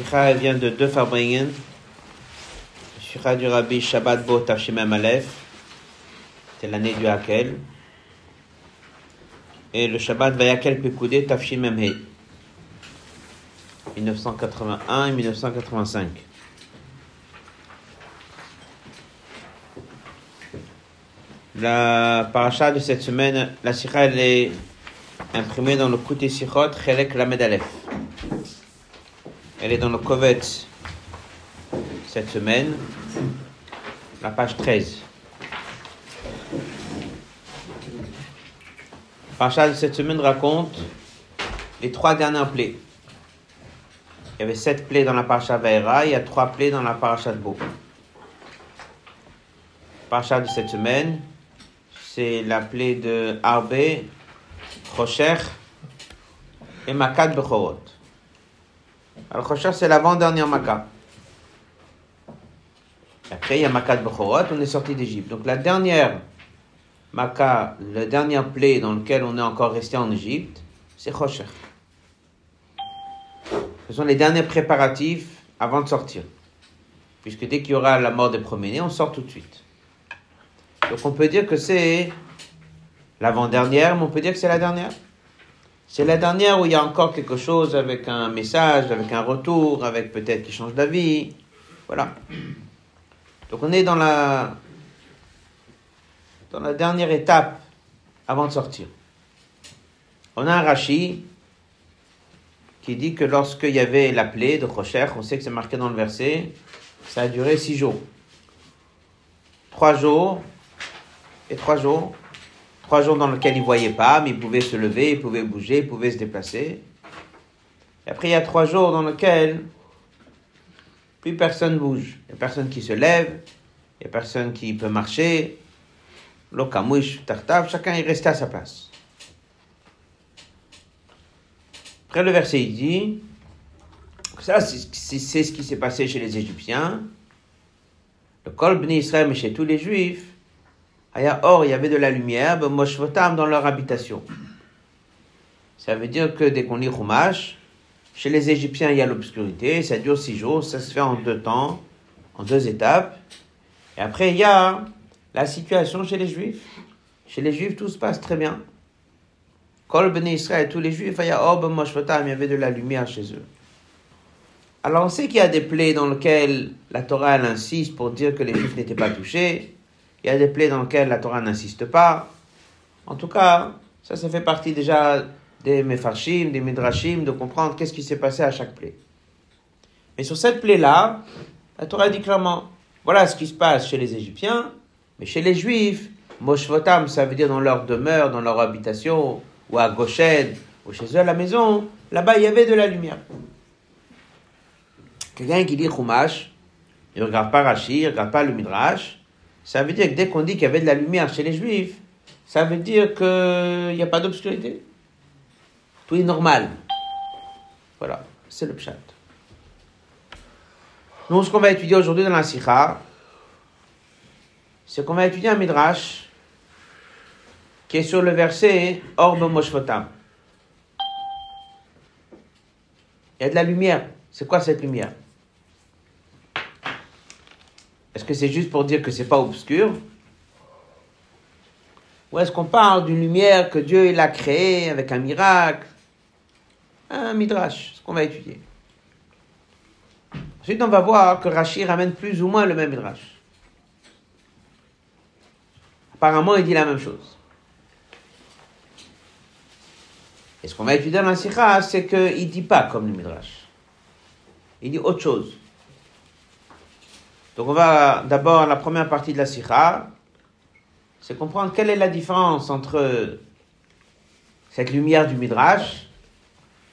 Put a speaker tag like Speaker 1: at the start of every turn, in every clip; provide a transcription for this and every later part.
Speaker 1: Sikha vient de deux Farbringen. Sikha du Rabbi Shabbat Bo Tafshimem Aleph. C'est l'année du Hakel. Et le Shabbat Vayakel Pekoudé Tafshimem He. 1981 et 1985. La paracha de cette semaine, la Sikha, elle est imprimée dans le Kouté Sichot, Chelek Lamed Aleph. Elle est dans le Kovet cette semaine, la page 13. La paracha de cette semaine raconte les trois dernières plaies. Il y avait sept plaies dans la paracha Vaera, il y a trois plaies dans la paracha de Beau. La paracha de cette semaine, c'est la plaie de Arbe, Rocher et Makat Bechorot. Rocher, c'est l'avant-dernière Makat. Après, il y a Makat Bechorot, on est sorti d'Égypte. Donc la dernière Makat, la dernière plaie dans laquelle on est encore resté en Égypte, c'est Rocher. Ce sont les derniers préparatifs avant de sortir. Puisque dès qu'il y aura la mort des premiers-nés, on sort tout de suite. Donc on peut dire que c'est l'avant-dernière, mais on peut dire que c'est la dernière. C'est la dernière où il y a encore quelque chose avec un message, avec un retour, avec peut-être qui change d'avis. Voilà. Donc on est dans la, dans la dernière étape avant de sortir. On a un Rashi qui dit que lorsqu'il y avait la plaie de Rocher, on sait que c'est marqué dans le verset, ça a duré six jours. Trois jours et trois jours. Trois jours dans lesquels il ne voyait pas, mais il pouvait se lever, il pouvait bouger, il pouvait se déplacer. Et après, il y a trois jours dans lesquels plus personne bouge. Il n'y a personne qui se lève, il n'y a personne qui peut marcher. Lokamouche, tartav, chacun est resté à sa place. Après, le verset, il dit, ça, c'est ce qui s'est passé chez les Égyptiens. Le Kol Bnei Israël, mais chez tous les Juifs, Or, il y avait de la lumière, dans leur habitation. Ça veut dire que dès qu'on lit Chumash, chez les Égyptiens, il y a l'obscurité, ça dure six jours, ça se fait en deux temps, en deux étapes. Et après, il y a la situation chez les Juifs. Chez les Juifs, tout se passe très bien. Kol Ben Israël, tous les Juifs, il y avait de la lumière chez eux. Alors on sait qu'il y a des plaies dans lesquelles la Torah elle insiste pour dire que les Juifs n'étaient pas touchés. Il y a des plaies dans lesquelles la Torah n'insiste pas. En tout cas, ça, ça fait partie déjà des Mefarshim, des Midrashim, de comprendre qu'est-ce qui s'est passé à chaque plaie. Mais sur cette plaie-là, la Torah dit clairement, voilà ce qui se passe chez les Égyptiens, mais chez les Juifs, Moshvotam, ça veut dire dans leur demeure, dans leur habitation, ou à Goshen, ou chez eux à la maison, là-bas il y avait de la lumière. Quelqu'un qui lit Chumash, il ne regarde pas Rashi, il ne regarde pas le Midrash, ça veut dire que dès qu'on dit qu'il y avait de la lumière chez les Juifs, ça veut dire qu'il n'y a pas d'obscurité. Tout est normal. Voilà, c'est le pshat. Nous, ce qu'on va étudier aujourd'hui dans la Sikha, c'est qu'on va étudier un midrash qui est sur le verset Orbe Moshvotam. Il y a de la lumière. C'est quoi cette lumière? Est-ce que c'est juste pour dire que c'est pas obscur Ou est-ce qu'on parle d'une lumière que Dieu a créée avec un miracle Un midrash, ce qu'on va étudier. Ensuite, on va voir que Rachid ramène plus ou moins le même midrash. Apparemment, il dit la même chose. Et ce qu'on va étudier dans la Sikha, c'est qu'il ne dit pas comme le midrash. Il dit autre chose. Donc on va d'abord la première partie de la Sikha, c'est comprendre quelle est la différence entre cette lumière du Midrash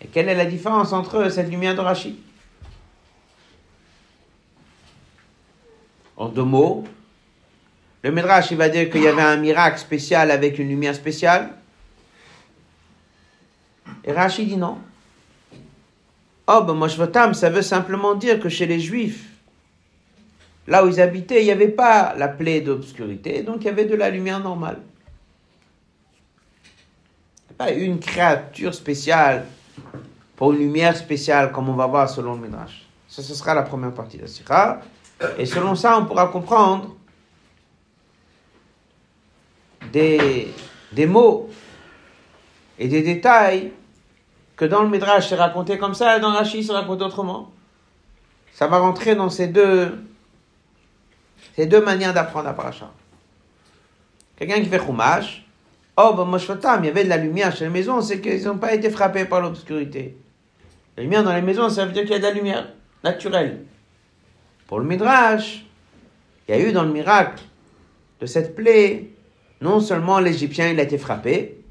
Speaker 1: et quelle est la différence entre cette lumière de Rashi. En deux mots, le Midrash il va dire qu'il y avait un miracle spécial avec une lumière spéciale. Et Rashi dit non. Oh, ben Moshvatam, ça veut simplement dire que chez les Juifs, Là où ils habitaient, il n'y avait pas la plaie d'obscurité, donc il y avait de la lumière normale. Pas une créature spéciale pour une lumière spéciale, comme on va voir selon le Midrash. Ça, ce sera la première partie de la. Et selon ça, on pourra comprendre des, des mots et des détails que dans le Midrash c'est raconté comme ça et dans Rashi c'est raconté autrement. Ça va rentrer dans ces deux, ces deux manières d'apprendre la paracha. Quelqu'un qui fait chumash, oh, ben, il y avait de la lumière chez les maisons, c'est qu'ils n'ont pas été frappés par l'obscurité. La lumière dans les maisons, ça veut dire qu'il y a de la lumière naturelle. Pour le Midrash, il y a eu dans le miracle de cette plaie, non seulement l'Égyptien il a été frappé,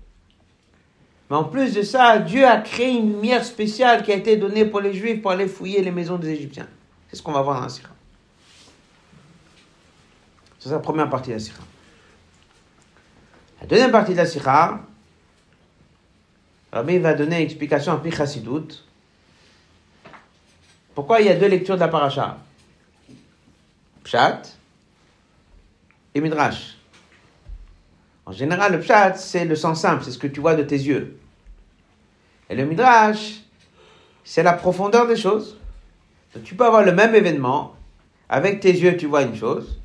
Speaker 1: mais en plus de ça, Dieu a créé une lumière spéciale qui a été donnée pour les Juifs pour aller fouiller les maisons des Égyptiens. C'est ce qu'on va voir dans la Sira. C'est la première partie de la Sira. La deuxième partie de la Sira, Rabbi va donner une explication en Pichasidut. Pourquoi il y a deux lectures de la paracha? Pshat et Midrash. En général, le pshat, c'est le sens simple, c'est ce que tu vois de tes yeux. Et le midrash, c'est la profondeur des choses. tu peux avoir le même événement, avec tes yeux, tu vois une chose.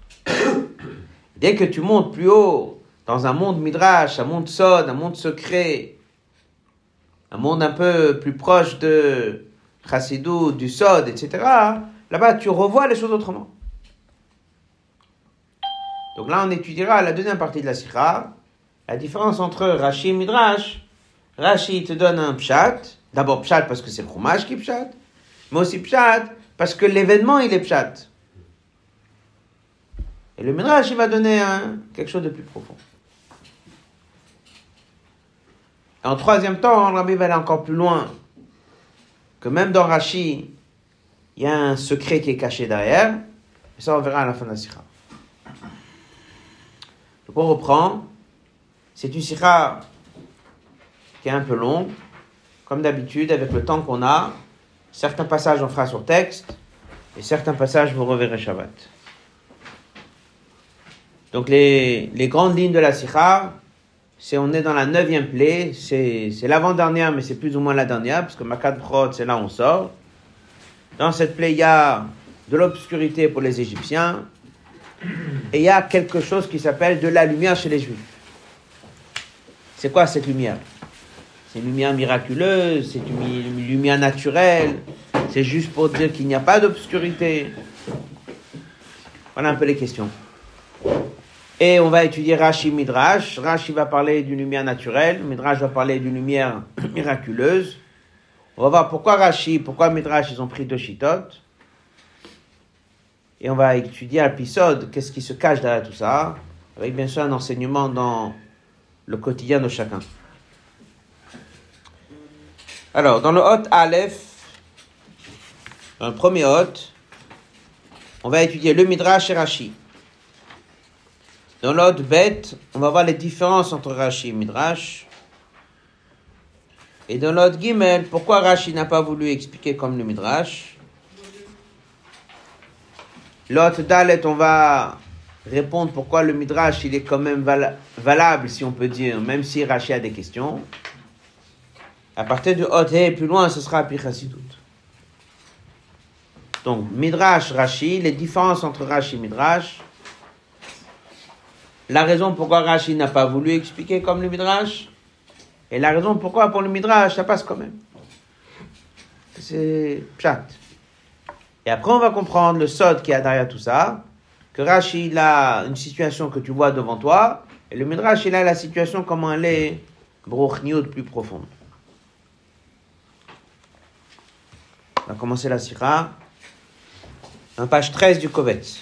Speaker 1: Dès que tu montes plus haut, dans un monde midrash, un monde sod, un monde secret, un monde un peu plus proche de chassidou, du sod, etc., là-bas, tu revois les choses autrement. Donc là, on étudiera la deuxième partie de la sikha, la différence entre Rashi et Midrash. Rashi te donne un pshat, d'abord pshat parce que c'est le fromage qui pshat, mais aussi pshat parce que l'événement il est pshat. Et le Midrash il va donner quelque chose de plus profond. En troisième temps, Rabbi va aller encore plus loin, que même dans Rashi, il y a un secret qui est caché derrière, et ça on verra à la fin de la sikha. Donc on reprend. C'est une sikha qui est un peu longue, comme d'habitude, avec le temps qu'on a. Certains passages on fera sur texte, et certains passages vous reverrez Shabbat. Donc les, grandes lignes de la sikha, c'est on est dans la neuvième plaie, c'est, l'avant-dernière, mais c'est plus ou moins la dernière, parce que Makat Brod, c'est là où on sort. Dans cette plaie, il y a de l'obscurité pour les Égyptiens, et il y a quelque chose qui s'appelle de la lumière chez les Juifs. C'est quoi cette lumière? C'est une lumière miraculeuse, c'est une lumière naturelle, c'est juste pour dire qu'il n'y a pas d'obscurité. Voilà un peu les questions. Et on va étudier Rashi Midrash. Rashi va parler d'une lumière naturelle, Midrash va parler d'une lumière miraculeuse. On va voir pourquoi Rashi, pourquoi Midrash, ils ont pris deux chitotes. Et on va étudier l'épisode, qu'est-ce qui se cache derrière tout ça, avec bien sûr un enseignement dans le quotidien de chacun. Alors, dans le Hot Aleph, le premier Hot, on va étudier le Midrash et Rashi. Dans Hot Bet, on va voir les différences entre Rashi et Midrash. Et dans l'autre Gimel, pourquoi Rashi n'a pas voulu expliquer comme le Midrash? L'autre Dalet, on va répondre pourquoi le Midrash, il est quand même valable, si on peut dire, même si Rashi a des questions. À partir du Hot plus loin, ce sera Pichasidut. Donc, Midrash, Rashi, les différences entre Rashi et Midrash. La raison pourquoi Rashi n'a pas voulu expliquer comme le Midrash. Et la raison pourquoi pour le Midrash, ça passe quand même. C'est chat. Et après, on va comprendre le sod qui a derrière tout ça, que Rashi, a une situation que tu vois devant toi, et le Midrash, il a la situation comment elle est, de plus profonde. On va commencer la sira. En page 13 du Kovetz.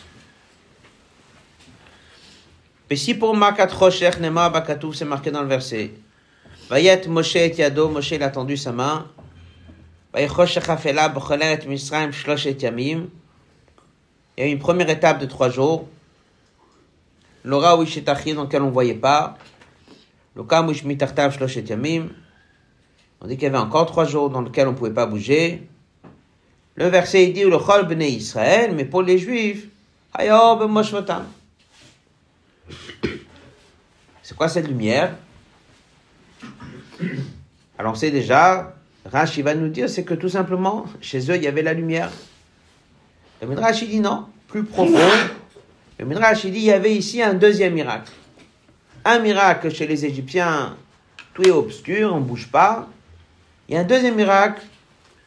Speaker 1: Et si pour Makat Rocher Nema Bakatouf, c'est marqué dans le verset. Vayet Moshe et Yado, Moshe il a tendu sa main. Il y a une première étape de trois jours. L'aura dans lequel on ne voyait pas. Le On dit qu'il y avait encore trois jours dans lesquels on ne pouvait pas bouger. Le verset dit le chol Israël, mais pour les juifs, c'est quoi cette lumière? Alors on sait déjà Rashi va nous dire, c'est que tout simplement, chez eux, il y avait la lumière. Le Midrash, il dit non, plus profond. Le Midrash, il dit, il y avait ici un deuxième miracle. Un miracle chez les Égyptiens, tout est obscur, on ne bouge pas. Il y a un deuxième miracle,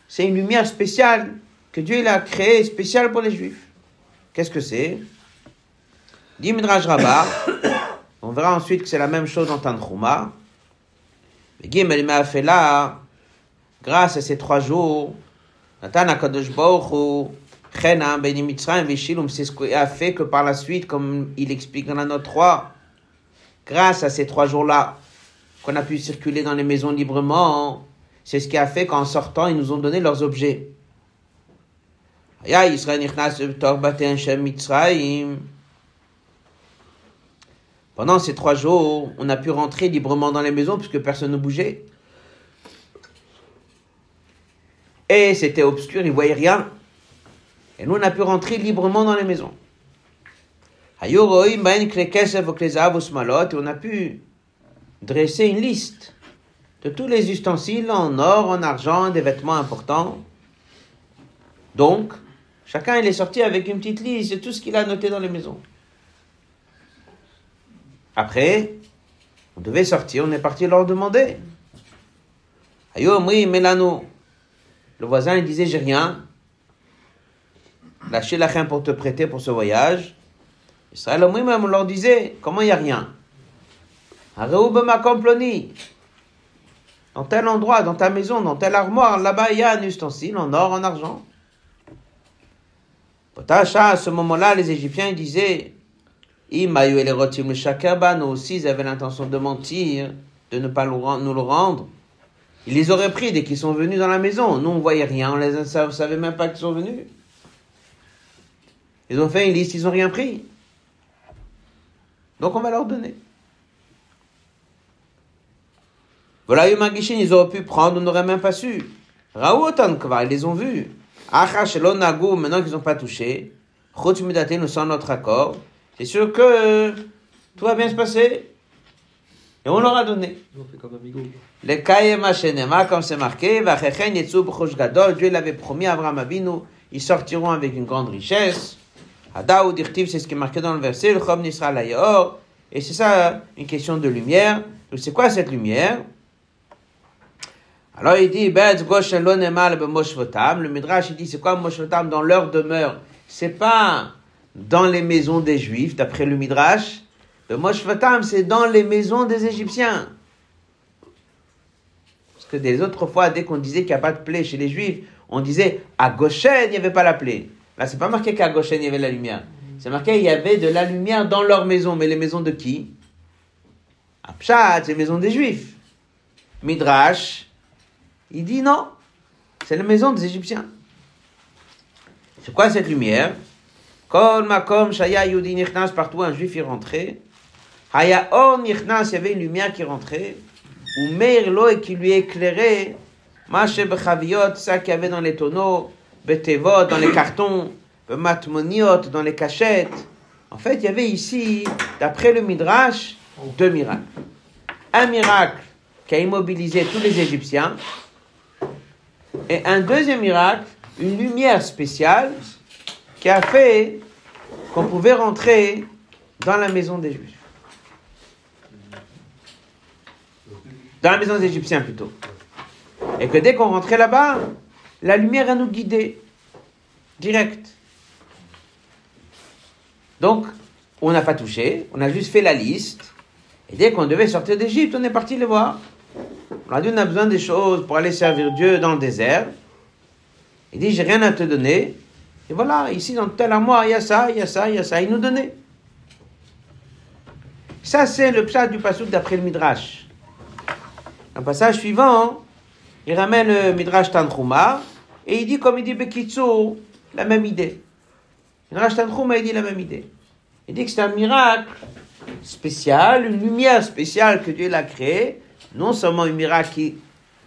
Speaker 1: c'est une lumière spéciale que Dieu a créée spéciale pour les Juifs. Qu'est-ce que c'est? On verra ensuite que c'est la même chose dans Tanchuma. Mais Gimel m'a fait là, grâce à ces trois jours, Nathan HaKadosh Baruch Hu, Chenam, Beni Mitzrayim, Vishilum, c'est ce qui a fait que par la suite, comme il explique dans la note 3, grâce à ces trois jours-là, qu'on a pu circuler dans les maisons librement, c'est ce qui a fait qu'en sortant, ils nous ont donné leurs objets. Pendant ces trois jours, on a pu rentrer librement dans les maisons puisque personne ne bougeait. Et c'était obscur, ils ne voyaient rien. Et nous, on a pu rentrer librement dans les maisons. Et on a pu dresser une liste de tous les ustensiles en or, en argent, des vêtements importants. Donc, chacun il est sorti avec une petite liste de tout ce qu'il a noté dans les maisons. Après, on devait sortir, on est parti leur demander. Ayo, oui, Mélano. Le voisin, il disait, j'ai rien. Lâchez la reine pour te prêter pour ce voyage. Israël, oui, même, on leur disait, comment il n'y a rien? Dans tel endroit, dans ta maison, dans telle armoire, là-bas, il y a un ustensile en or, en argent. à ce moment-là, les Égyptiens disaient, nous aussi, ils avaient l'intention de mentir, de ne pas nous le rendre. Ils les auraient pris dès qu'ils sont venus dans la maison. Nous, on voyait rien, on les savait même pas qu'ils sont venus. Ils ont fait une liste, ils n'ont rien pris. Donc on va leur donner. Voilà, ils auraient pu prendre, on n'aurait même pas su. Ils les ont vus. maintenant qu'ils n'ont pas touché. nous sommes notre accord. C'est sûr que tout va bien se passer? Et on leur a donné. Les Kayema comme c'est marqué, Dieu l'avait promis à Abraham Avinu, ils sortiront avec une grande richesse. Hadaou dirtiv, c'est ce qui est marqué dans le verset, le Chom Nisra Et c'est ça, une question de lumière. Donc c'est quoi cette lumière? Alors il dit, le Midrash il dit, c'est quoi Moshvotam dans leur demeure? C'est pas dans les maisons des Juifs, d'après le Midrash. Le Moshvatam, c'est dans les maisons des Égyptiens. Parce que des autres fois, dès qu'on disait qu'il n'y a pas de plaie chez les Juifs, on disait à Goshen, il n'y avait pas la plaie. Là, c'est pas marqué qu'à Goshen, il y avait la lumière. C'est marqué il y avait de la lumière dans leur maison. Mais les maisons de qui? Apshat, les maisons des Juifs. Midrash, il dit non, c'est la maison des Égyptiens. C'est quoi cette lumière? Kol makom shaya yudi nichnas, partout un juif y rentrait. Haya or nichnas, il y avait une lumière qui rentrait. Ou meir lo et qui lui éclairait. Mache bechaviot, ça qu'il y avait dans les tonneaux. Betevot, dans les cartons. Matmoniot, dans les cachettes. En fait, il y avait ici, d'après le Midrash, deux miracles. Un miracle qui a immobilisé tous les Égyptiens. Et un deuxième miracle, une lumière spéciale qui a fait qu'on pouvait rentrer dans la maison des Juifs. Dans la maison des Égyptiens plutôt. Et que dès qu'on rentrait là-bas, la lumière a nous guider. Direct. Donc, on n'a pas touché, on a juste fait la liste. Et dès qu'on devait sortir d'Égypte, on est parti les voir. On a dit, a besoin des choses pour aller servir Dieu dans le désert. Il dit, j'ai rien à te donner, et voilà, ici dans tel armoire, il y a ça, il y a ça, il y a ça. Il nous donnait. Ça, c'est le pshat du passouk d'après le Midrash. Dans le passage suivant, il ramène le Midrash Tanchuma et il dit, comme il dit Bekitsu, la même idée. Midrash Tanchuma, il dit la même idée. Il dit que c'est un miracle spécial, une lumière spéciale que Dieu l'a créée. Non seulement un miracle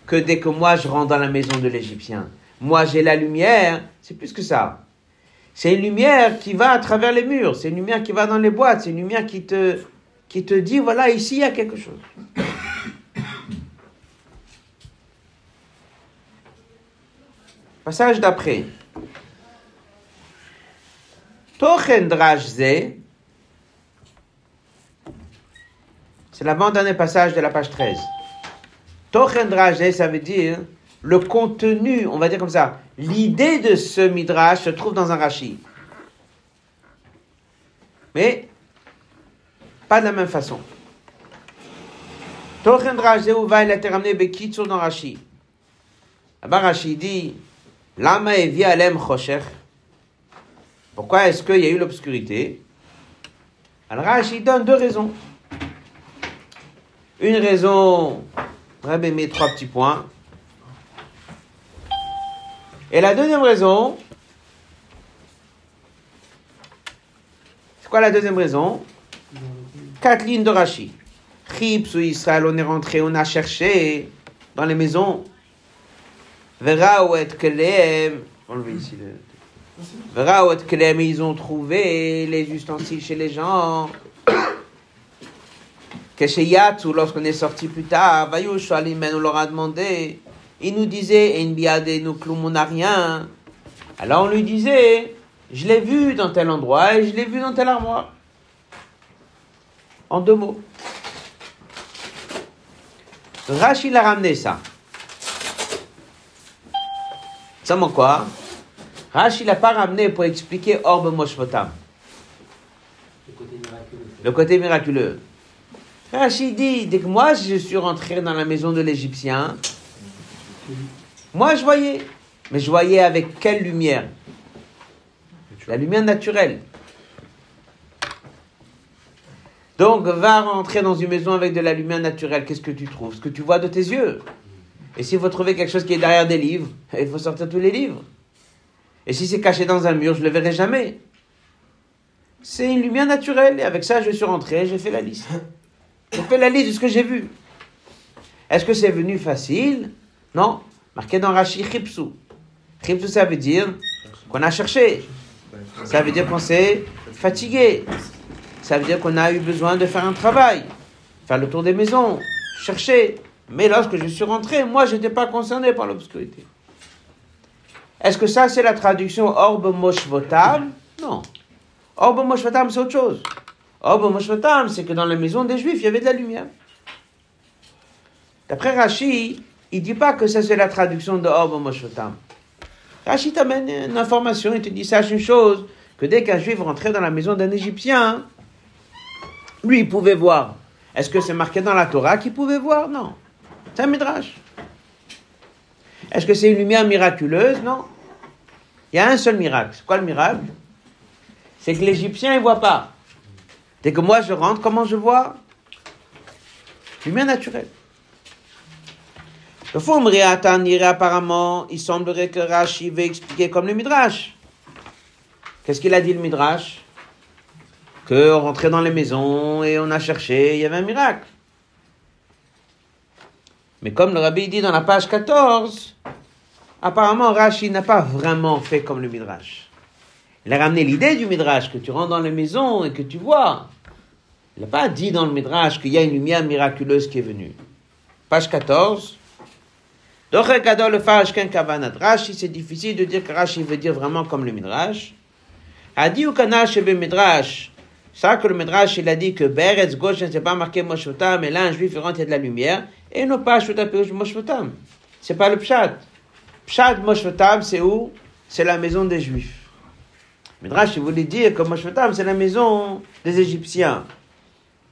Speaker 1: que dès que moi je rentre dans la maison de l'Égyptien, moi j'ai la lumière, c'est plus que ça. C'est une lumière qui va à travers les murs, c'est une lumière qui va dans les boîtes, c'est une lumière qui te, dit, voilà, ici il y a quelque chose. Passage d'après. Tochen c'est l'avant-dernier passage de la page 13. Tochen ça veut dire le contenu, on va dire comme ça, l'idée de ce midrash se trouve dans un Rashi. Mais pas de la même façon. Rashi. Pourquoi est-ce qu'il y a eu l'obscurité? Alors Rashi donne deux raisons. Une raison, Rabbi met trois petits points. Et la deuxième raison, c'est quoi la deuxième raison? Quatre lignes de Rashi. Chips ou Israël, on est rentré, on a cherché dans les maisons. Verra ou et kelem. Ici le. Verra ou et kelem, ils ont trouvé les ustensiles chez les gens. Que chez Yatsu, lorsqu'on est sorti plus tard, Vayush Alimen, on leur a demandé. Il nous disait, En biade, nous on n'a rien. Alors on lui disait, je l'ai vu dans tel endroit et je l'ai vu dans telle armoire. En deux mots. Rachid a ramené ça. Ça m'en quoi Rachid l'a pas ramené pour expliquer Orbe Moshvotam.
Speaker 2: Le côté miraculeux.
Speaker 1: Le côté miraculeux. Rachid dit, dès que moi je suis rentré dans la maison de l'Égyptien, moi je voyais. Mais je voyais avec quelle lumière? La lumière naturelle. Donc va rentrer dans une maison avec de la lumière naturelle. Qu'est-ce que tu trouves? Ce que tu vois de tes yeux. Et s'il faut trouver quelque chose qui est derrière des livres, il faut sortir tous les livres. Et si c'est caché dans un mur, je ne le verrai jamais. C'est une lumière naturelle. Et avec ça, je suis rentré, j'ai fait la liste. J'ai fait la liste de ce que j'ai vu. Est-ce que c'est venu facile? Non. Marqué dans Rashi Chipsu. Chipsu, ça veut dire qu'on a cherché. Ça veut dire qu'on s'est fatigué. Ça veut dire qu'on a eu besoin de faire un travail, faire le tour des maisons, chercher. Mais lorsque je suis rentré, moi, je n'étais pas concerné par l'obscurité. Est-ce que ça, c'est la traduction Orbe Moshvotam? Non. Orbe Moshvotam, c'est autre chose. Orbe Moshvotam, c'est que dans la maison des Juifs, il y avait de la lumière. D'après Rashi, il dit pas que ça, c'est la traduction de Orbe Moshvotam. Rashi t'amène une information, il te dit, sache une chose, que dès qu'un Juif rentrait dans la maison d'un Égyptien, lui, il pouvait voir. Est-ce que c'est marqué dans la Torah qu'il pouvait voir? Non. C'est un midrash. Est-ce que c'est une lumière miraculeuse? Non. Il y a un seul miracle. C'est quoi le miracle? C'est que l'Égyptien, il ne voit pas. Dès que moi je rentre, comment je vois? Lumière naturelle. Le fond, apparemment, il semblerait que Rashi veut expliquer comme le midrash. Qu'est-ce qu'il a dit le midrash? Que on rentrait dans les maisons et on a cherché, il y avait un miracle. Mais comme le rabbi dit dans la page 14, apparemment Rashi n'a pas vraiment fait comme le Midrash. Il a ramené l'idée du Midrash, que tu rentres dans les maisons et que tu vois. Il n'a pas dit dans le Midrash qu'il y a une lumière miraculeuse qui est venue. Page 14. Le Rashi, c'est difficile de dire que Rashi veut dire vraiment comme le Midrash. Adi ou Kanash Midrash. Ça que le Midrash, il a dit que Beretz ne s'est pas marqué Moshotam, mais là, un juif, rentre, de la lumière, et non pas Shvotam Moshotam. C'est pas le Pshat. Pshat Moshotam, c'est où? C'est la maison des juifs. Midrash, il voulait dire que Moshotam, c'est la maison des Égyptiens.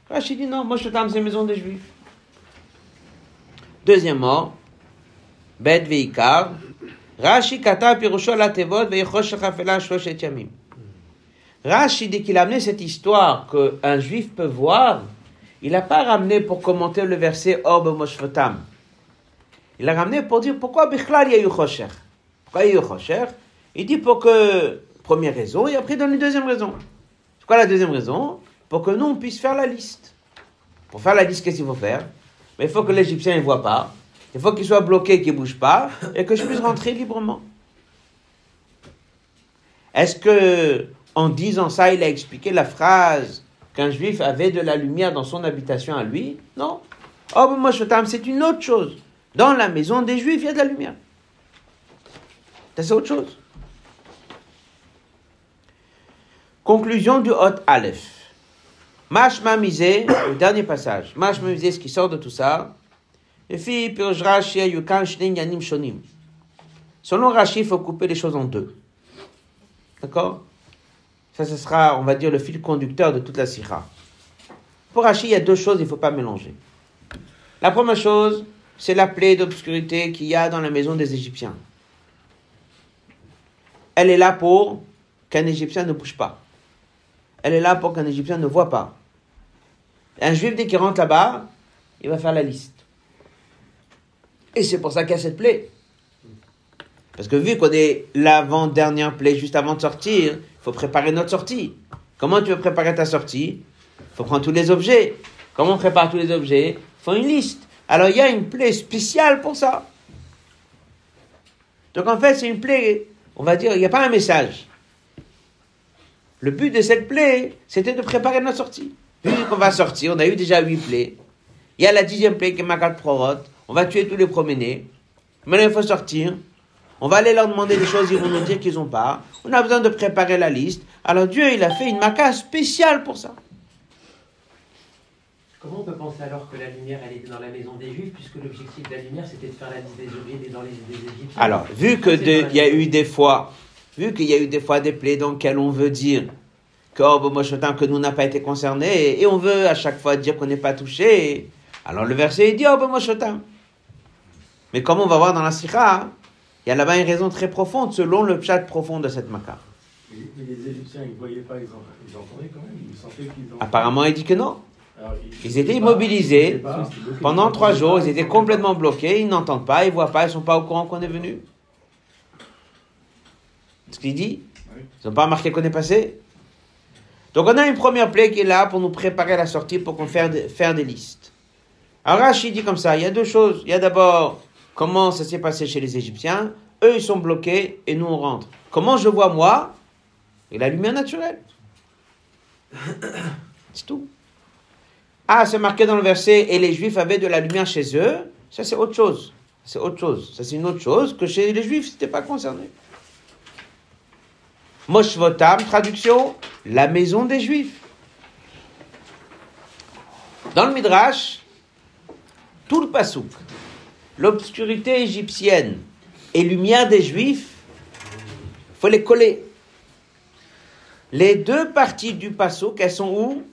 Speaker 1: Rashi dit non, Moshotam, c'est la maison des juifs. Deuxièmement, Veikar, Rashi dès qu'il a amené cette histoire qu'un juif peut voir, il n'a pas ramené pour commenter le verset Orbe Moshvotam. Il l'a ramené pour dire pourquoi Bichlal y a eu. Pourquoi il a eu Il dit pour que, première raison, et après il donne une deuxième raison. C'est quoi la deuxième raison Pour que nous, on puisse faire la liste. Pour faire la liste, qu'est-ce qu'il faut faire Mais il faut que l'Égyptien ne voit pas. Il faut qu'il soit bloqué, qu'il ne bouge pas, et que je puisse rentrer librement. Est-ce que en disant ça, il a expliqué la phrase qu'un juif avait de la lumière dans son habitation à lui? Non. Oh, moi, c'est une autre chose. Dans la maison des juifs, il y a de la lumière. C'est autre chose. Conclusion du Hot Aleph. Mashma misé, le dernier passage. Mashma misé, ce qui sort de tout ça. Selon Rashi, il faut couper les choses en deux. D'accord Ça, ce sera, on va dire, le fil conducteur de toute la sikha. Pour Rashi, il y a deux choses, il ne faut pas mélanger. La première chose, c'est la plaie d'obscurité qu'il y a dans la maison des Égyptiens. Elle est là pour qu'un Égyptien ne bouge pas. Elle est là pour qu'un Égyptien ne voit pas. Un Juif, dès qu'il rentre là-bas, il va faire la liste. Et c'est pour ça qu'il y a cette plaie. Parce que vu qu'on est l'avant-dernière plaie juste avant de sortir, il faut préparer notre sortie. Comment tu veux préparer ta sortie? Il faut prendre tous les objets. Comment on prépare tous les objets? Il faut une liste. Alors il y a une plaie spéciale pour ça. Donc en fait, c'est une plaie, on va dire, il n'y a pas un message. Le but de cette plaie, c'était de préparer notre sortie. Vu qu'on va sortir, on a eu déjà huit plaies. Il y a la dixième plaie qui est Makat Prorot. On va tuer tous les promenés. Maintenant, il faut sortir. On va aller leur demander des choses, ils vont nous dire qu'ils n'ont pas. On a besoin de préparer la liste. Alors Dieu, il a fait une maca spéciale pour ça.
Speaker 2: Comment on peut penser alors que la lumière, elle était dans la maison des Juifs, puisque l'objectif de la lumière, c'était de faire la liste des ouvriers dans les des Égyptiens?
Speaker 1: Alors, vu que
Speaker 2: C'est
Speaker 1: de-
Speaker 2: dans la
Speaker 1: il y a eu des fois, vu qu'il y a eu des fois des plaies dans lesquelles on veut dire que, oh, que nous n'a pas été concernés, et on veut à chaque fois dire qu'on n'est pas touché. Alors le verset il dit, oh, bon, moi, je t'aime. Mais comme on va voir dans la Sikha, il y a là-bas une raison très profonde, selon le chat profond de cette maca.
Speaker 3: Mais mais les Égyptiens, ils ne voyaient pas, ils, en- ils entendaient quand même, ils sentaient qu'ils en...
Speaker 1: Apparemment, il dit que non.
Speaker 3: Alors,
Speaker 1: Ils étaient immobilisés
Speaker 3: pas-
Speaker 1: Pendant trois jours, ils étaient complètement bloqués, ils n'entendent pas, ils voient pas, ils sont pas au courant qu'on est venu. Ce qu'il dit, ils n'ont pas remarqué qu'on est passé. Donc on a une première plaie qui est là pour nous préparer à la sortie, pour qu'on fasse faire des listes. Alors Rachid dit comme ça, il y a deux choses. Il y a d'abord comment ça s'est passé chez les Égyptiens? Eux, ils sont bloqués et nous, on rentre. Comment je vois moi Et la lumière naturelle. C'est tout. Ah, c'est marqué dans le verset, et les Juifs avaient de la lumière chez eux. Ça, c'est autre chose. C'est autre chose. Ça, c'est une autre chose que chez les Juifs, c'était pas concerné. Moshvotam, traduction, la maison des Juifs. Dans le Midrash, tout le pasouk, l'obscurité égyptienne et lumière des Juifs, faut les coller. Les deux parties du pasouk, elles sont où?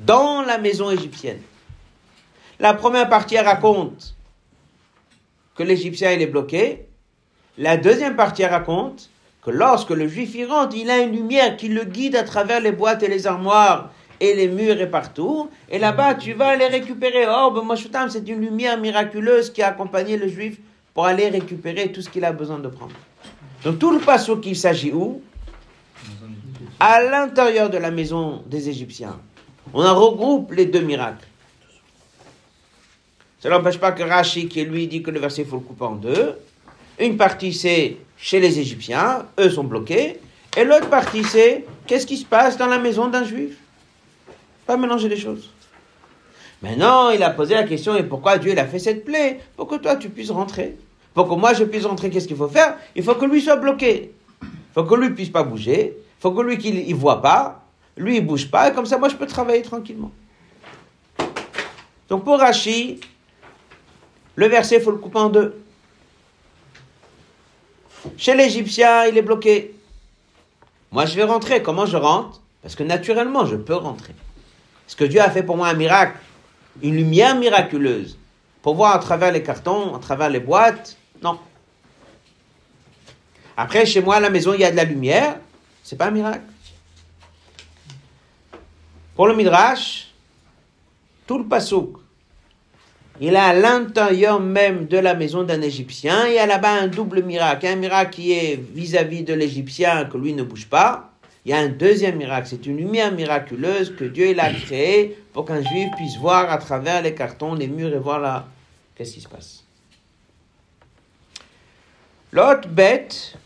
Speaker 1: Dans la maison égyptienne. La première partie raconte que l'Égyptien il est bloqué. La deuxième partie raconte que lorsque le Juif y rentre, il a une lumière qui le guide à travers les boîtes et les armoires et les murs et partout. Et là-bas, tu vas aller récupérer. Oh, ben t'aime, c'est une lumière miraculeuse qui a accompagné le Juif pour aller récupérer tout ce qu'il a besoin de prendre. Donc tout le passo qu'il s'agit où? À l'intérieur de la maison des Égyptiens. On en regroupe les deux miracles. Ça n'empêche pas que Rashi, qui lui dit que le verset, il faut le couper en deux. Une partie, c'est chez les Égyptiens, eux sont bloqués. Et l'autre partie, c'est qu'est-ce qui se passe dans la maison d'un juif? Pas mélanger les choses. Maintenant, il a posé la question, et pourquoi Dieu il a fait cette plaie? Pour que toi, tu puisses rentrer. Pour que moi, je puisse rentrer, qu'est-ce qu'il faut faire? Il faut que lui soit bloqué. Il faut que lui puisse pas bouger. Il faut que lui, qu'il ne voit pas. Lui, il bouge pas. Et comme ça, moi, je peux travailler tranquillement. Donc, pour Rashi, le verset, il faut le couper en deux. Chez l'Égyptien, il est bloqué. Moi, je vais rentrer. Comment je rentre? Parce que naturellement, je peux rentrer. Est-ce que Dieu a fait pour moi un miracle Une lumière miraculeuse Pour voir à travers les cartons, à travers les boîtes Non. Après, chez moi, à la maison, il y a de la lumière. C'est pas un miracle. Pour le Midrash, tout le pasouk, il est à l'intérieur même de la maison d'un Égyptien. Il y a là-bas un double miracle. Un miracle qui est vis-à-vis de l'Égyptien, que lui ne bouge pas. Il y a un deuxième miracle. C'est une lumière miraculeuse que Dieu il a créée pour qu'un juif puisse voir à travers les cartons, les murs et voir là qu'est-ce qui se passe? L'autre bête,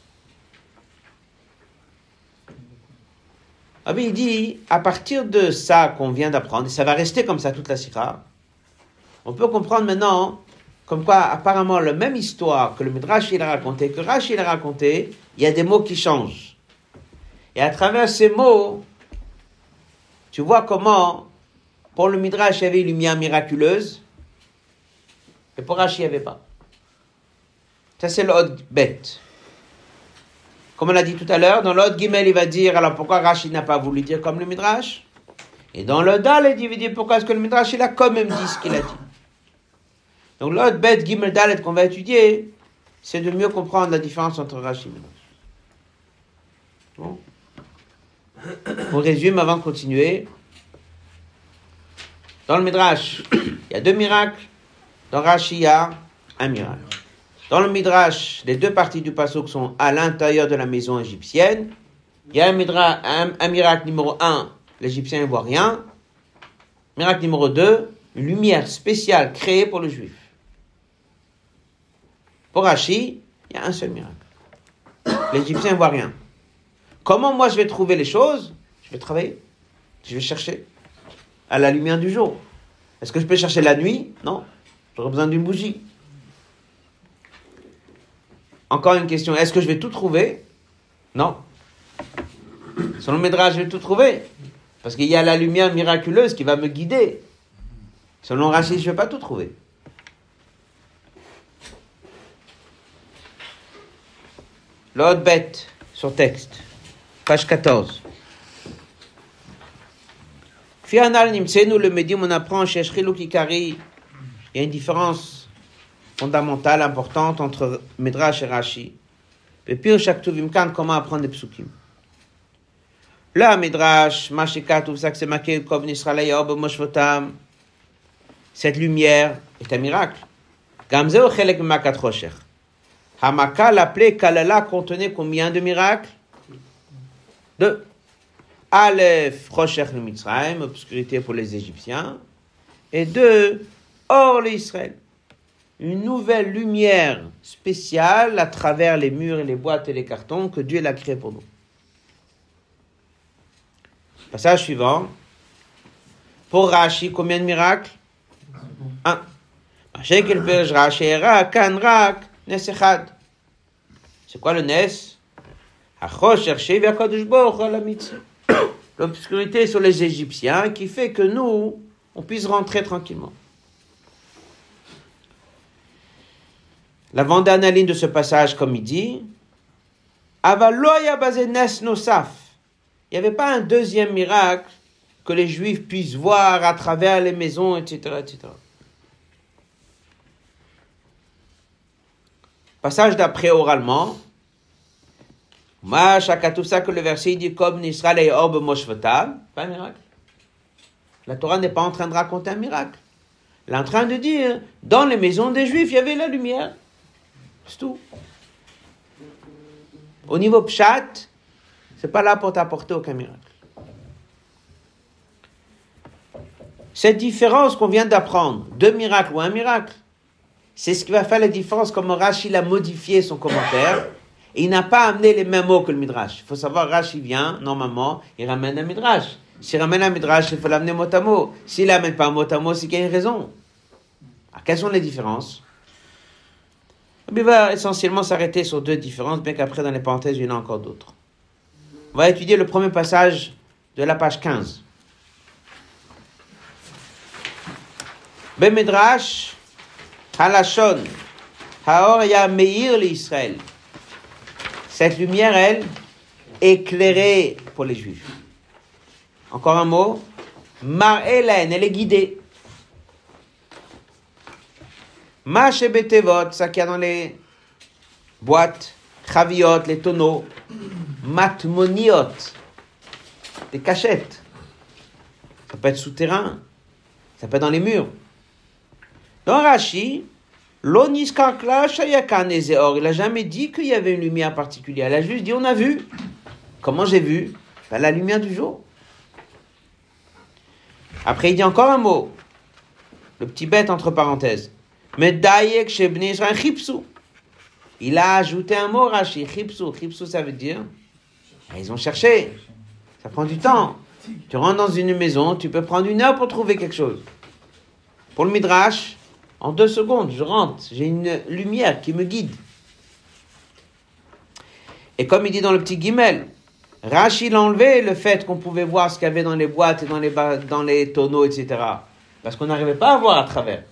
Speaker 1: ah il dit, à partir de ça qu'on vient d'apprendre, et ça va rester comme ça toute la sira, on peut comprendre maintenant comme quoi apparemment la même histoire que le Midrash il a raconté, que Rashi il a raconté, il y a des mots qui changent. Et à travers ces mots, tu vois comment, pour le Midrash, il y avait une lumière miraculeuse, et pour Rashi, il n'y avait pas. Ça, c'est l'ode bête. Comme on l'a dit tout à l'heure, dans l'autre Gimel, il va dire, alors pourquoi Rashi n'a pas voulu dire comme le Midrash? Et dans le Dalet, il va dire pourquoi est-ce que le Midrash, il a quand même dit ce qu'il a dit? Donc l'autre bête Gimel Dalet qu'on va étudier, c'est de mieux comprendre la différence entre Rashi et Midrash. Bon. On résume avant de continuer. Dans le Midrash, il y a deux miracles. Dans Rashi, il y a un miracle. Dans le Midrash, les deux parties du Passouk sont à l'intérieur de la maison égyptienne. Il y a un, un- miracle numéro un, l'Égyptien ne voit rien. Miracle numéro deux, une lumière spéciale créée pour le juif. Pour Rashi, il y a un seul miracle. L'Égyptien ne voit rien. Comment moi je vais trouver les choses? Je vais travailler. Je vais chercher à la lumière du jour. Est-ce que je peux chercher la nuit? Non. J'aurais besoin d'une bougie. Encore une question. Est-ce que je vais tout trouver? Non. Selon le je vais tout trouver. Parce qu'il y a la lumière miraculeuse qui va me guider. Selon Rachid, je ne vais pas tout trouver. L'autre bête sur texte. Page 14. Fianal Nimsenu, le médium, on apprend chez Kikari. Il y a une différence fondamentale, importante entre Midrash et Rashi. Et puis, Tuvimkan, comment apprendre les psukim? Là, Midrash, Mashikat, Uvsak, Semakel, Kov, Nisraël, Yob, Moshvotam. Cette lumière est un miracle. Gamzeo, Chelek, Makat, Rocher. Hamaka, l'appelé Kalala, contenait combien de miracles? Deux. Aleph, Rocher, le obscurité pour les Égyptiens. Et deux, Or, l'Israël une nouvelle lumière spéciale à travers les murs et les boîtes et les cartons que Dieu l'a créé pour nous. Passage suivant. Pour Rashi, combien de miracles? Un. C'est quoi le Nes? L'obscurité sur les Égyptiens qui fait que nous, on puisse rentrer tranquillement. L'avant-dernière ligne de ce passage, comme il dit. Il n'y avait pas un deuxième miracle que les Juifs puissent voir à travers les maisons, etc., etc. Passage d'après oralement. Tout ça que le verset dit comme Nisraël et Moshvatam. Pas un miracle. La Torah n'est pas en train de raconter un miracle. Elle est en train de dire, dans les maisons des Juifs, il y avait la lumière. C'est tout. Au niveau pshat, c'est pas là pour t'apporter aucun miracle. Cette différence qu'on vient d'apprendre, deux miracles ou un miracle, c'est ce qui va faire la différence comme Rashi a modifié son commentaire. Et il n'a pas amené les mêmes mots que le Midrash. Il faut savoir, Rashi vient, normalement, il ramène un Midrash. S'il ramène un Midrash, il faut l'amener mot à mot. S'il n'amène pas mot à mot, c'est qu'il y a une raison. Alors, quelles sont les différences? Il va essentiellement s'arrêter sur deux différences, bien qu'après, dans les parenthèses, il y en a encore d'autres. On va étudier le premier passage de la page 15. Bemedrash, Halashon, Haor ya Meir l'Israël. Cette lumière, elle, éclairée pour les Juifs. Encore un mot. Mar Hélène, elle est guidée. Mache betevot, ça qu'il y a dans les boîtes, chaviot, les tonneaux, matmoniot, des cachettes. Ça peut être souterrain, ça peut être dans les murs. Dans Rashi, il n'a jamais dit qu'il y avait une lumière particulière. Il a juste dit on a vu. Comment j'ai vu? Ben, La lumière du jour. Après, il dit encore un mot. Le petit bête entre parenthèses. Mais. Il a ajouté un mot, Rashi, chipsou. Chipsou, ça veut dire, ils ont cherché. Ça prend du temps. Tu rentres dans une maison, tu peux prendre une heure pour trouver quelque chose. Pour le Midrash, en deux secondes, je rentre, j'ai une lumière qui me guide. Et comme il dit dans le petit guimel, Rachid a enlevé le fait qu'on pouvait voir ce qu'il y avait dans les boîtes et dans les, dans les tonneaux, etc. Parce qu'on n'arrivait pas à voir à travers.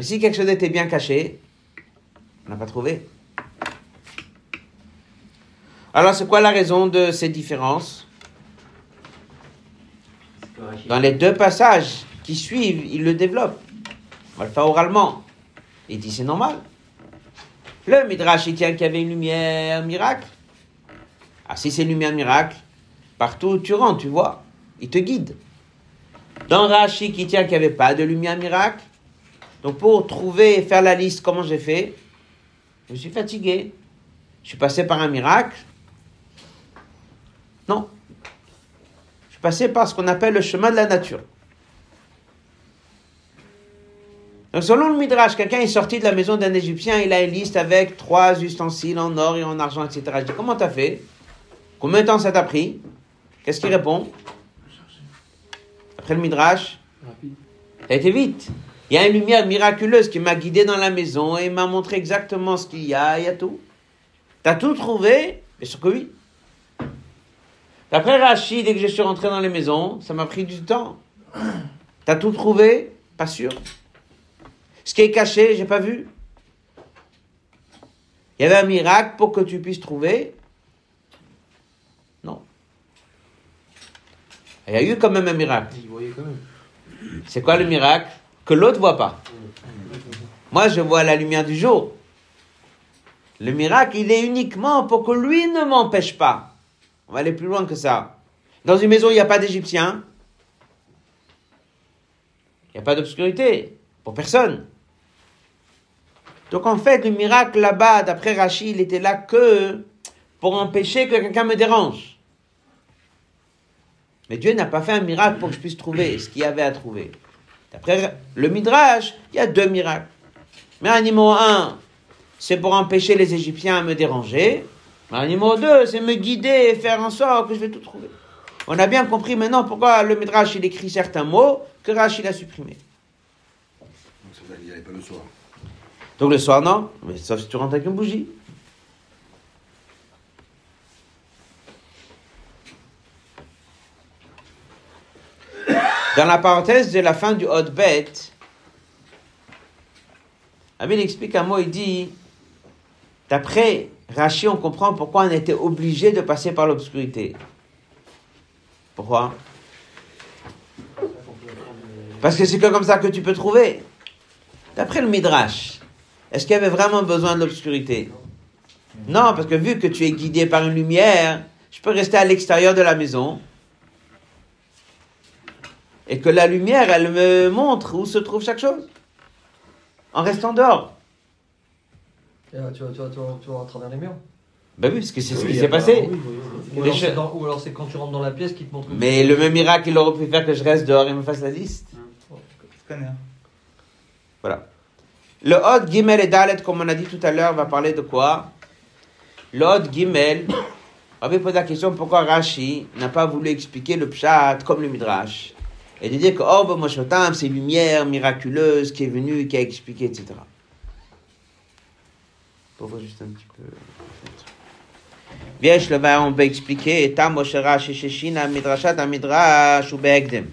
Speaker 1: Si quelque chose était bien caché, on n'a pas trouvé. Alors c'est quoi la raison de ces différences? Dans les deux passages qui suivent, il le développe. Va le faire oralement. Il dit c'est normal. Le Midrash, qu'il y avait une lumière miracle. Ah, si c'est une lumière miracle, partout où tu rentres, tu vois, il te guide. Dans Rashi, qui tient qu'il n'y avait pas de lumière miracle, donc pour trouver et faire la liste, comment j'ai fait Je suis fatigué. Je suis passé par un miracle. Non. Je suis passé par ce qu'on appelle le chemin de la nature. Donc selon le Midrash, quelqu'un est sorti de la maison d'un Égyptien, il a une liste avec trois ustensiles en or et en argent, etc. Je dis, comment t'as fait? Combien de temps ça t'a pris? Qu'est-ce qu'il répond? Après le Midrash, ça a été vite. Il y a une lumière miraculeuse qui m'a guidé dans la maison et m'a montré exactement ce qu'il y a, il y a tout. T'as tout trouvé? Bien sûr que oui. D'après Rachid, dès que je suis rentré dans les maisons, ça m'a pris du temps. T'as tout trouvé? Pas sûr. Ce qui est caché, j'ai pas vu. Il y avait un miracle pour que tu puisses trouver Non. Il y a eu quand même un miracle. C'est quoi le miracle? Que l'autre voit pas. Moi, je vois la lumière du jour. Le miracle, il est uniquement pour que lui ne m'empêche pas. On va aller plus loin que ça. Dans une maison, il n'y a pas d'Égyptiens. Il n'y a pas d'obscurité. Pour personne. Donc en fait, le miracle là-bas, d'après Rachid, il était là que pour empêcher que quelqu'un me dérange. Mais Dieu n'a pas fait un miracle pour que je puisse trouver ce qu'il y avait à trouver. D'après le Midrash, il y a deux miracles. Mais un numéro un, c'est pour empêcher les Égyptiens à me déranger. Un numéro deux, c'est me guider et faire en sorte que je vais tout trouver. On a bien compris maintenant pourquoi le Midrash il écrit certains mots que Rachid a supprimés.
Speaker 4: Donc ça dire pas le soir.
Speaker 1: Donc le soir, non, mais sauf si tu rentres avec une bougie. Dans la parenthèse de la fin du Hot Bet, Abel explique un mot, il dit, d'après Rachid, on comprend pourquoi on était obligé de passer par l'obscurité. Pourquoi? Parce que c'est que comme ça que tu peux trouver. D'après le Midrash, est-ce qu'il y avait vraiment besoin de l'obscurité? Non, parce que vu que tu es guidé par une lumière, je peux rester à l'extérieur de la maison et que la lumière, elle me montre où se trouve chaque chose en restant dehors.
Speaker 5: Et, euh, tu, vas, tu, vas, tu, vas, tu vas à travers les murs.
Speaker 1: Ben oui, parce que c'est ce qui s'est passé.
Speaker 3: oui, oui, oui.
Speaker 5: Ou alors,
Speaker 1: che-
Speaker 5: c'est dans- ou alors c'est quand tu rentres dans la pièce qui te montre.
Speaker 1: Mais le même miracle, il aurait pu faire que je reste dehors et me fasse la liste.
Speaker 6: Je connais. hein.
Speaker 1: Voilà. Le Hod, Gimel et Dalet, comme on a dit tout à l'heure, va parler de quoi? Le Hod, Gimel, Rabbi pose la question pourquoi Rashi n'a pas voulu expliquer le Pshat comme le Midrash? Et de dire que Orbe Moshotam, c'est lumière miraculeuse qui est venue, qui a expliqué, etc. Pour juste un petit peu. Je le vais, on peut expliquer. Tam Moshe Rashi Sheshina Midrashat Midrash ou Be'egdem.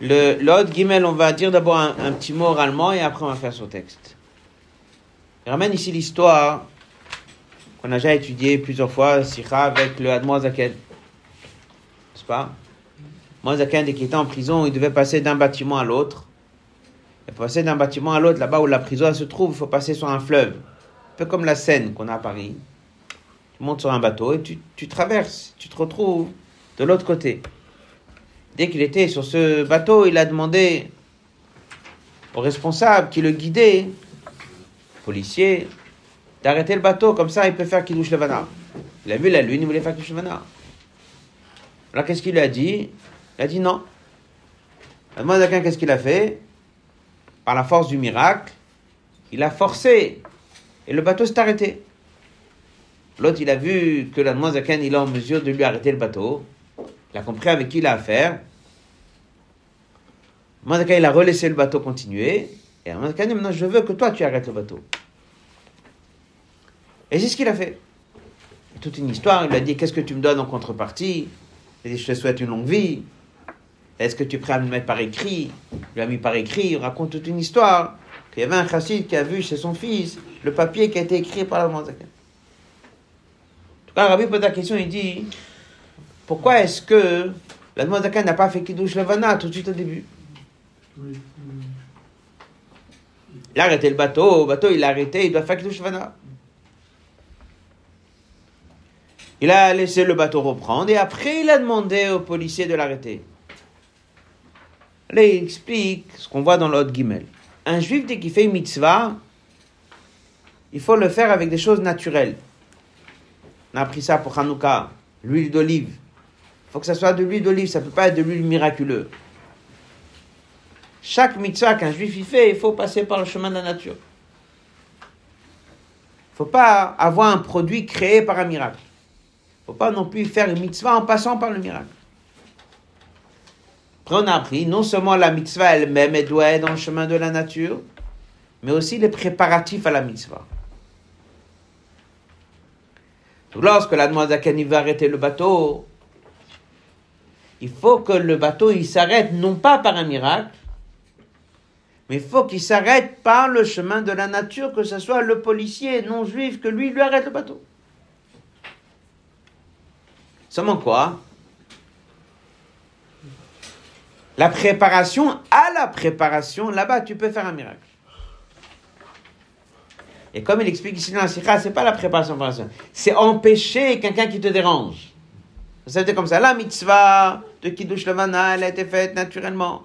Speaker 1: Le l'autre Gimel, on va dire d'abord un, petit mot oralement et après on va faire son texte. Il ramène ici l'histoire qu'on a déjà étudiée plusieurs fois, Sikha, avec le Admo Zaken. N'est-ce pas? Zaken, dès qu'il était en prison, il devait passer d'un bâtiment à l'autre. Et pour passer d'un bâtiment à l'autre, là-bas où la prison se trouve, il faut passer sur un fleuve. Un peu comme la Seine qu'on a à Paris. Tu montes sur un bateau et tu, tu traverses, tu te retrouves de l'autre côté. Dès qu'il était sur ce bateau, il a demandé au responsable qui le guidait, policier, d'arrêter le bateau, comme ça il peut faire Kiddush Levana. Il a vu la lune, il voulait faire Kiddush Levana. Alors qu'est-ce qu'il lui a dit? Il a dit non. Demande à quelqu'un qu'est-ce qu'il a fait? Par la force du miracle, il a forcé et le bateau s'est arrêté. L'autre, il a vu que la demoiselle il est en mesure de lui arrêter le bateau. Il a compris avec qui il a affaire. Mordecai, il a relaissé le bateau continuer. Et Mordecai dit, maintenant, je veux que toi, tu arrêtes le bateau. Et c'est ce qu'il a fait. toute une histoire. Il lui a dit Qu'est-ce que tu me donnes en contrepartie? Il a dit Je te souhaite une longue vie. Est-ce que tu es prêt à me mettre par écrit? Il lui a mis par écrit, il raconte toute une histoire. Qu'il y avait un chassid qui a vu chez son fils le papier qui a été écrit par la Zaken. En tout cas, Rabbi pose la question il dit Pourquoi est-ce que la Zaken n'a pas fait Kiddush Levana tout de suite au début?
Speaker 3: Oui.
Speaker 1: Il a arrêté le bateau, le bateau il a arrêté, il doit faire Kiddush Levana. Il a laissé le bateau reprendre et après il a demandé aux policiers de l'arrêter. Là, il explique ce qu'on voit dans l'autre guimel. Un juif, dès qu'il fait une mitzvah, il faut le faire avec des choses naturelles. On a appris ça pour Hanouka, l'huile d'olive. Faut que ça soit de l'huile d'olive, ça ne peut pas être de l'huile miraculeuse. Chaque mitzvah qu'un juif y fait, il faut passer par le chemin de la nature. Il ne faut pas avoir un produit créé par un miracle. Il ne faut pas non plus faire une mitzvah en passant par le miracle. Après, on a appris, non seulement la mitzvah elle-même, elle doit être dans le chemin de la nature, mais aussi les préparatifs à la mitzvah. Lorsque la Zaken va arrêter le bateau, il faut que le bateau s'arrête non pas par un miracle, mais il faut qu'il s'arrête par le chemin de la nature, que ce soit le policier non juif, que lui lui arrête le bateau. Seulement quoi? La préparation à la préparation, là-bas, tu peux faire un miracle. Et comme il explique ici dans la Sikha, c'est pas la préparation. c'est empêcher quelqu'un qui te dérange. C'était comme ça. La mitzvah de Kiddush Levana, elle a été faite naturellement.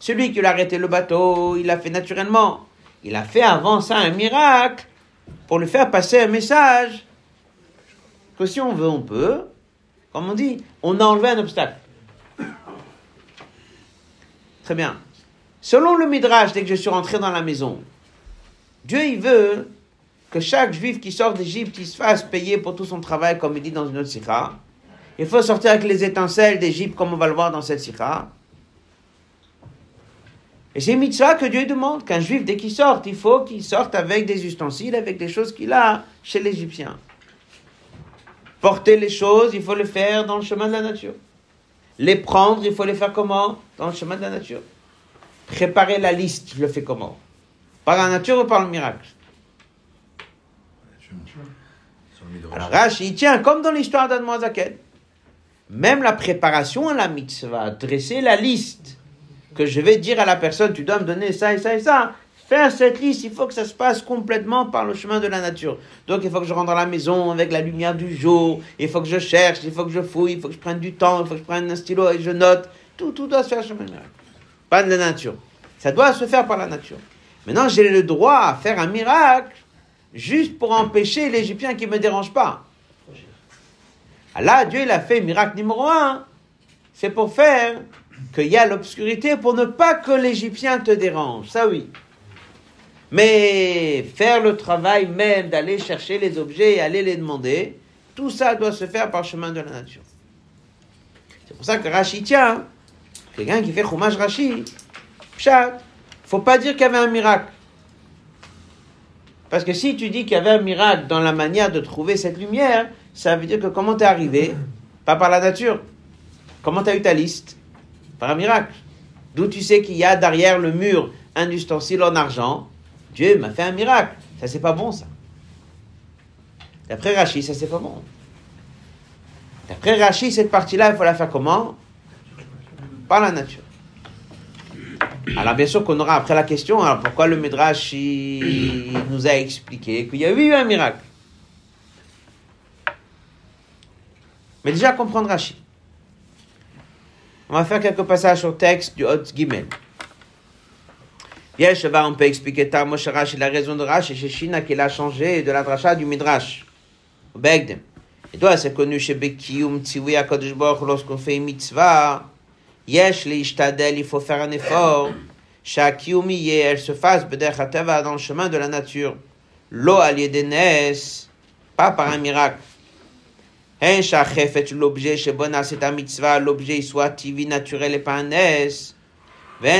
Speaker 1: Celui qui l'a arrêté le bateau, il l'a fait naturellement. Il a fait avant ça un miracle pour lui faire passer un message que si on veut, on peut. Comme on dit, on a enlevé un obstacle. Très bien. Selon le Midrash, dès que je suis rentré dans la maison, Dieu, il veut que chaque juif qui sort d'Égypte, il se fasse payer pour tout son travail, comme il dit dans une autre sikha. Il faut sortir avec les étincelles d'Égypte, comme on va le voir dans cette sikha. Et c'est mitzvah que Dieu demande qu'un juif, dès qu'il sort, il faut qu'il sorte avec des ustensiles, avec des choses qu'il a chez l'Égyptien. Porter les choses, il faut le faire dans le chemin de la nature. Les prendre, il faut les faire comment? Dans le chemin de la nature. Préparer la liste, je le fais comment? Par la nature ou par le miracle? Alors Rashi, tiens, comme dans l'histoire d'Admoazaken, même la préparation à la mitzvah, dresser la liste que je vais dire à la personne, tu dois me donner ça et ça et ça. Faire cette liste, il faut que ça se passe complètement par le chemin de la nature. Donc il faut que je rentre dans la maison avec la lumière du jour, il faut que je cherche, il faut que je fouille, il faut que je prenne du temps, il faut que je prenne un stylo et je note. Tout, tout doit se faire chemin Pas de la nature. Ça doit se faire par la nature. Maintenant, j'ai le droit à faire un miracle juste pour empêcher l'Égyptien qui ne me dérange pas. Ah là, Dieu, il a fait miracle numéro un. C'est pour faire qu'il y a l'obscurité pour ne pas que l'Égyptien te dérange. Ça, oui. Mais faire le travail même d'aller chercher les objets et aller les demander, tout ça doit se faire par chemin de la nature. C'est pour ça que Rashi tient, quelqu'un qui fait Chumash Rashi, Pshat, faut pas dire qu'il y avait un miracle. Parce que si tu dis qu'il y avait un miracle dans la manière de trouver cette lumière, ça veut dire que comment t'es arrivé? Pas par la nature. Comment t'as eu ta liste? Par un miracle. D'où tu sais qu'il y a derrière le mur un ustensile en argent? Dieu m'a fait un miracle. Ça, c'est pas bon, ça. D'après Rachid, ça, c'est pas bon. D'après Rachid, cette partie-là, il faut la faire comment? Par la nature. Alors, bien sûr qu'on aura après la question, alors pourquoi le Midrash nous a expliqué qu'il y a eu un miracle? Mais déjà comprendre Rachid. On va faire quelques passages au texte du Hot Gimel. Yesh, on peut expliquer ta Moshe Rashi, la raison de Rashi, chez Shina qu'il a changé de la dracha du Midrash. Au Begdem. Et toi, c'est connu chez Bekiyum Tziwi Akadosh Baruch lorsqu'on fait une mitzvah. Yesh, les ishtadel, il faut faire un effort. Shakiyum yé, elle se fasse b'derech hateva dans le chemin de la nature. Lo al yedenes, pas par un miracle. L'objet, chez Bona, c'est un mitzvah, l'objet soit tivi naturel et pas un es.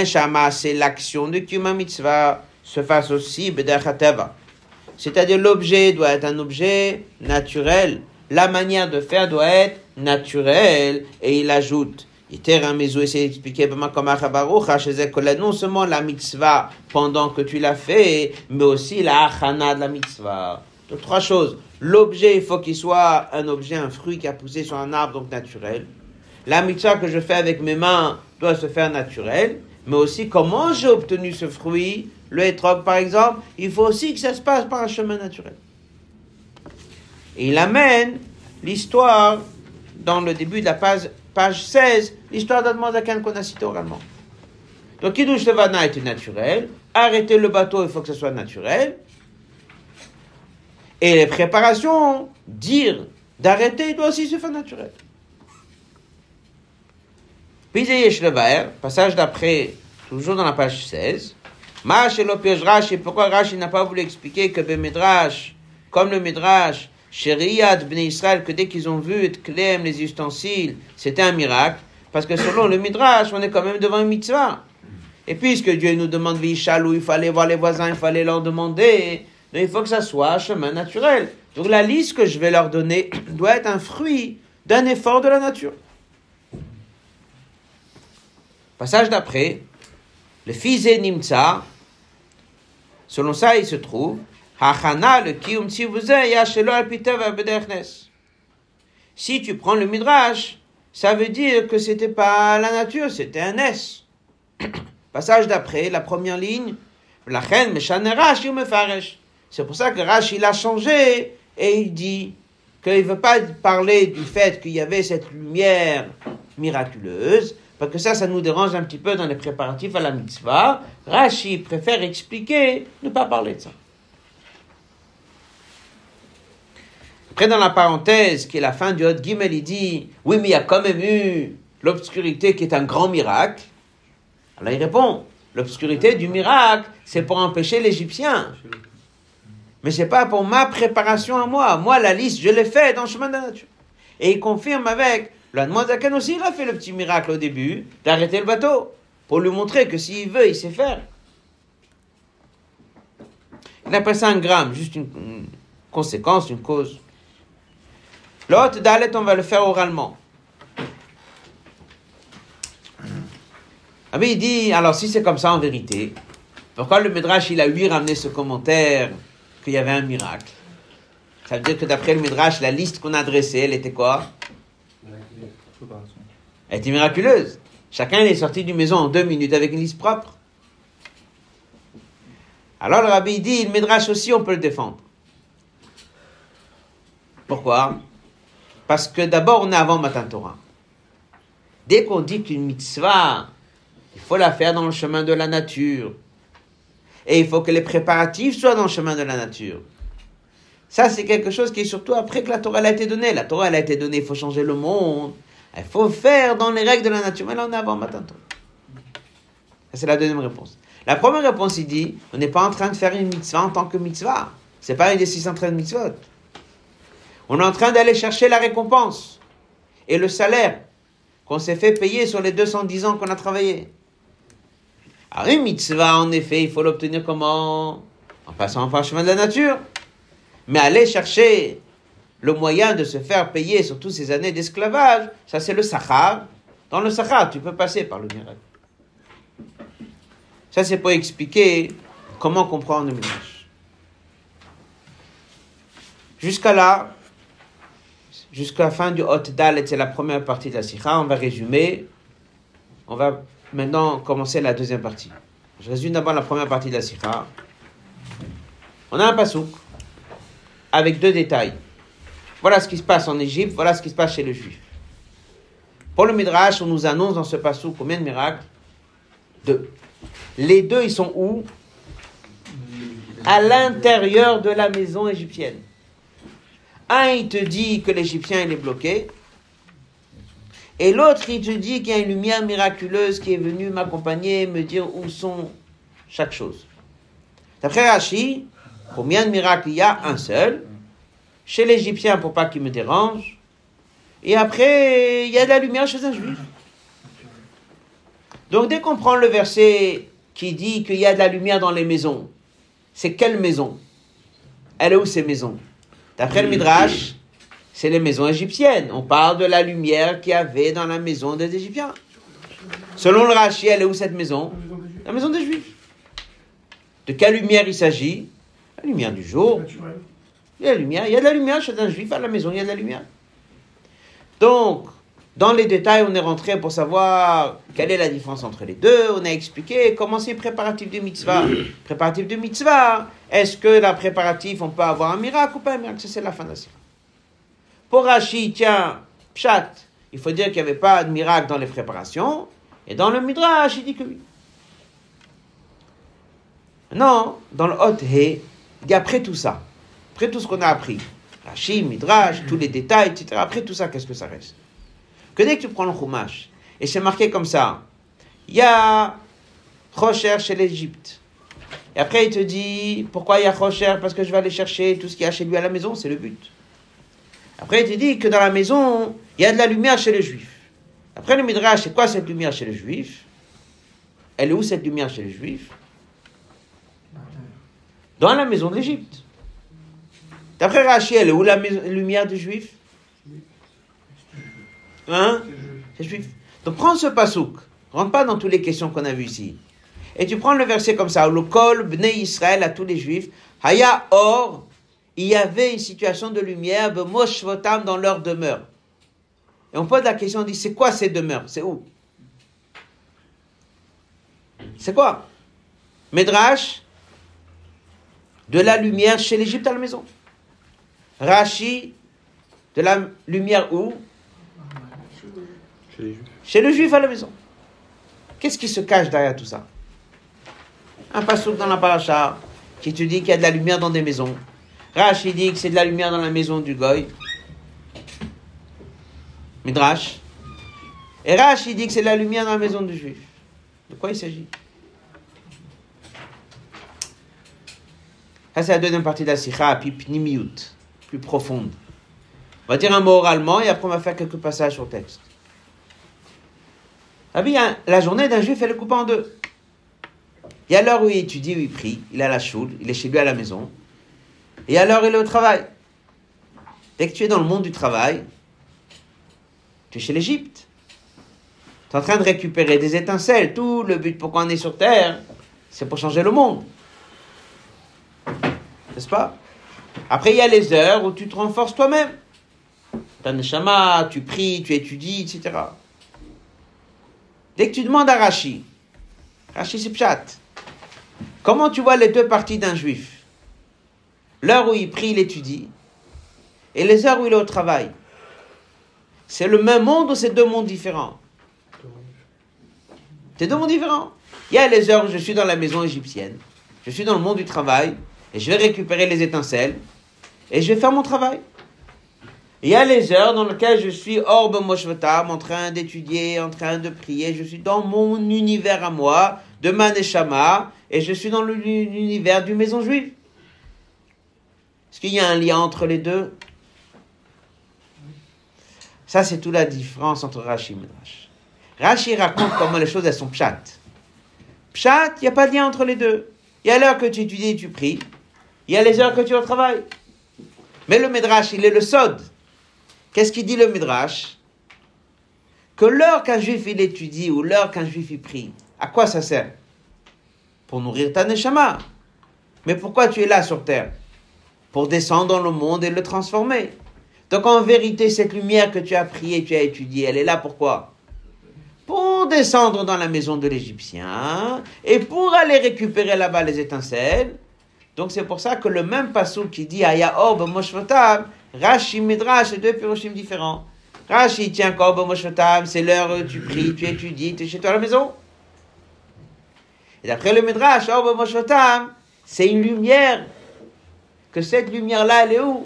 Speaker 1: Shama, c'est l'action de Kiyuma Mitzvah se fasse aussi B'derchateva. C'est-à-dire l'objet doit être un objet naturel, la manière de faire doit être naturelle. Et il ajoute, Yiter Amezou essaie d'expliquer comme Achabaruch, que non seulement la mitzvah pendant que tu l'as fait, mais aussi la achana de la mitzvah. Donc trois choses. L'objet, il faut qu'il soit un objet, un fruit qui a poussé sur un arbre, donc naturel. La mitzvah que je fais avec mes mains doit se faire naturel. Mais aussi comment j'ai obtenu ce fruit, le hétrog par exemple, il faut aussi que ça se passe par un chemin naturel. Et il amène l'histoire dans le début de la page, page 16, l'histoire d'Admozakan qu'on a cité oralement. Donc, Kiddush Levana était naturel. Arrêter le bateau, il faut que ce soit naturel. Et les préparations, dire d'arrêter, doit aussi se faire naturel. Levaer, passage d'après, toujours dans la page 16. Ma Shelopiesh Rashi, pourquoi Rashi n'a pas voulu expliquer que le Midrash, comme le Midrash, Sheriat Bnei Israël, que dès qu'ils ont vu et Klem, les ustensiles, c'était un miracle. Parce que selon le Midrash, on est quand même devant une mitzvah. Et puisque Dieu nous demande où il fallait voir les voisins, il fallait leur demander, il faut que ça soit un chemin naturel. Donc la liste que je vais leur donner doit être un fruit d'un effort de la nature. Passage d'après, le fils Nimtza, selon ça, il se trouve, Hachana, le Kiyum Si tu prends le Midrash, ça veut dire que c'était pas la nature, c'était un S. Passage d'après, la première ligne, c'est pour ça que Rash, il a changé et il dit qu'il ne veut pas parler du fait qu'il y avait cette lumière miraculeuse, parce que ça, ça nous dérange un petit peu dans les préparatifs à la mitzvah. Rashi préfère expliquer, ne pas parler de ça. Après, dans la parenthèse, qui est la fin du Hot Gimel, il dit Oui, mais il y a quand même eu l'obscurité qui est un grand miracle. Alors il répond L'obscurité du miracle, c'est pour empêcher l'Égyptien. Mais c'est pas pour ma préparation à moi. Moi, la liste, je l'ai fait dans le chemin de la nature. Et il confirme avec L'Admozakan aussi, il a fait le petit miracle au début d'arrêter le bateau pour lui montrer que s'il veut, il sait faire. Il appelle ça un gramme, juste une, conséquence, une cause. L'autre Dalet, on va le faire oralement. Ah il dit, alors si c'est comme ça en vérité, pourquoi le Midrash, il a lui ramené ce commentaire qu'il y avait un miracle Ça veut dire que d'après le Midrash, la liste qu'on a dressée, elle était quoi? Elle était miraculeuse. Chacun est sorti du maison en deux minutes avec une liste propre. Alors le rabbi dit, le Midrash aussi, on peut le défendre. Pourquoi? Parce que d'abord, on est avant Matan Torah. Dès qu'on dit qu'une mitzvah, il faut la faire dans le chemin de la nature. Et il faut que les préparatifs soient dans le chemin de la nature. Ça, c'est quelque chose qui est surtout après que la Torah a été donnée. La Torah a été donnée, il faut changer le monde. Il faut faire dans les règles de la nature. Mais là, on est avant matin. C'est la deuxième réponse. La première réponse, il dit, on n'est pas en train de faire une mitzvah en tant que mitzvah. C'est pas une des 613 mitzvot. On est en train d'aller chercher la récompense et le salaire qu'on s'est fait payer sur les 210 ans qu'on a travaillé. Une mitzvah, en effet, il faut l'obtenir comment? En passant par le chemin de la nature. Mais aller chercher le moyen de se faire payer sur toutes ces années d'esclavage, ça c'est le Sahara. Dans le Sahara, tu peux passer par le miracle. Ça c'est pour expliquer comment comprendre le Midrash. Jusqu'à là, jusqu'à la fin du Hot Dalet, c'est la première partie de la Sikha. On va résumer. On va maintenant commencer la deuxième partie. Je résume d'abord la première partie de la Sikha. On a un pasouk avec deux détails. Voilà ce qui se passe en Égypte, voilà ce qui se passe chez les Juifs. Pour le Midrash, on nous annonce dans ce passage combien de miracles? Deux. Les deux, ils sont où? À l'intérieur de la maison égyptienne. Un, il te dit que l'Égyptien, il est bloqué. Et l'autre, il te dit qu'il y a une lumière miraculeuse qui est venue m'accompagner, me dire où sont chaque chose. D'après Rashi, combien de miracles il y a? Un seul chez l'Égyptien pour pas qu'il me dérange. Et après, il y a de la lumière chez un juif. Donc dès qu'on prend le verset qui dit qu'il y a de la lumière dans les maisons, c'est quelle maison? Elle est où ces maisons? D'après le Midrash, c'est les maisons égyptiennes. On parle de la lumière qu'il y avait dans la maison des Égyptiens. Selon le Rashi, elle est où cette maison? La maison des Juifs. De quelle lumière il s'agit? La lumière du jour. Il y a de la lumière. Il y a de la lumière chez un juif à la maison, il y a de la lumière. Donc, dans les détails, on est rentré pour savoir quelle est la différence entre les deux. On a expliqué comment c'est préparatif de mitzvah. préparatif de mitzvah. Est-ce que la préparatif, on peut avoir un miracle ou pas un miracle? Ça, c'est la fin de la sira. Pour Rashi, tiens, pshat, il faut dire qu'il n'y avait pas de miracle dans les préparations. Et dans le midrash, il dit que oui. Non, dans le hot he, il dit après tout ça, après tout ce qu'on a appris, Rashi, midrash, tous les détails, etc. Après tout ça, qu'est-ce que ça reste? Que dès que tu prends le chumash, et c'est marqué comme ça, il y a Rocher chez l'Égypte. Et après, il te dit, pourquoi il y a Rocher? Parce que je vais aller chercher tout ce qu'il y a chez lui à la maison, c'est le but. Après, il te dit que dans la maison, il y a de la lumière chez les Juifs. Après le Midrash, c'est quoi cette lumière chez les Juifs? Elle est où cette lumière chez les Juifs? Dans la maison de l'Égypte. D'après Rachi, elle est où la lumière des Juifs? Hein? C'est juif. Donc prends ce pasouk, rentre pas dans toutes les questions qu'on a vues ici. Et tu prends le verset comme ça, le kol bnei Israël à tous les juifs, haya or, il y avait une situation de lumière, dans leur demeure. Et on pose la question, on dit, c'est quoi ces demeures? C'est où? C'est quoi? Medrash, de la lumière chez l'Égypte à la maison. Rashi, de la lumière où? Chez le juif à la maison. Qu'est-ce qui se cache derrière tout ça? Un passouk dans la paracha qui te dit qu'il y a de la lumière dans des maisons. Rashi dit que c'est de la lumière dans la maison du goy. Midrash. Et Rashi dit que c'est de la lumière dans la maison du juif. De quoi il s'agit? Ça, c'est la deuxième partie de la sikha, puis plus profonde. On va dire un mot oralement et après on va faire quelques passages sur le texte. Ah bien, la journée d'un juif, elle est coupée en deux. Il y a l'heure où il étudie, où il prie, il à la choule, il est chez lui à la maison. Et il y a l'heure où il est au travail. Dès que tu es dans le monde du travail, tu es chez l'Égypte. Tu es en train de récupérer des étincelles. Tout le but pourquoi on est sur Terre, c'est pour changer le monde. N'est-ce pas? Après, il y a les heures où tu te renforces toi-même. Tu neshama, tu pries, tu étudies, etc. Dès que tu demandes à Rashi, Rashi c'est. Comment tu vois les deux parties d'un juif? L'heure où il prie, il étudie, et les heures où il est au travail. C'est le même monde ou c'est deux mondes différents? C'est deux mondes différents. Il y a les heures où je suis dans la maison égyptienne, je suis dans le monde du travail, et je vais récupérer les étincelles, et je vais faire mon travail. Il y a les heures dans lesquelles je suis hors de Moshvatam, en train d'étudier, en train de prier. Je suis dans mon univers à moi, de Maneshama, et je suis dans l'univers du maison juive. Est-ce qu'il y a un lien entre les deux? Ça, c'est toute la différence entre Rashi et Midrash. Rashi raconte comment les choses, elles sont pshat. Pshat, il n'y a pas de lien entre les deux. Il y a l'heure que tu étudies et tu pries. Il y a les heures que tu es au travail. Mais le Midrash, il est le sod. Qu'est-ce qu'il dit le Midrash? Que l'heure qu'un juif il étudie ou l'heure qu'un juif il prie, à quoi ça sert? Pour nourrir ta neshama. Mais pourquoi tu es là sur terre? Pour descendre dans le monde et le transformer. Donc en vérité, cette lumière que tu as priée, tu as étudiée, elle est là pourquoi? Pour descendre dans la maison de l'Égyptien et pour aller récupérer là-bas les étincelles. Donc c'est pour ça que le même passou qui dit Aya Orb Moshvotam, Rashi Midrash, c'est deux piroshim différents. Rashi, tiens, Korb Moshvotam, c'est l'heure tu pries, tu étudies, tu es chez toi à la maison. Et d'après le Midrash, Orb Moshvotam, c'est une lumière. Que cette lumière-là, elle est où?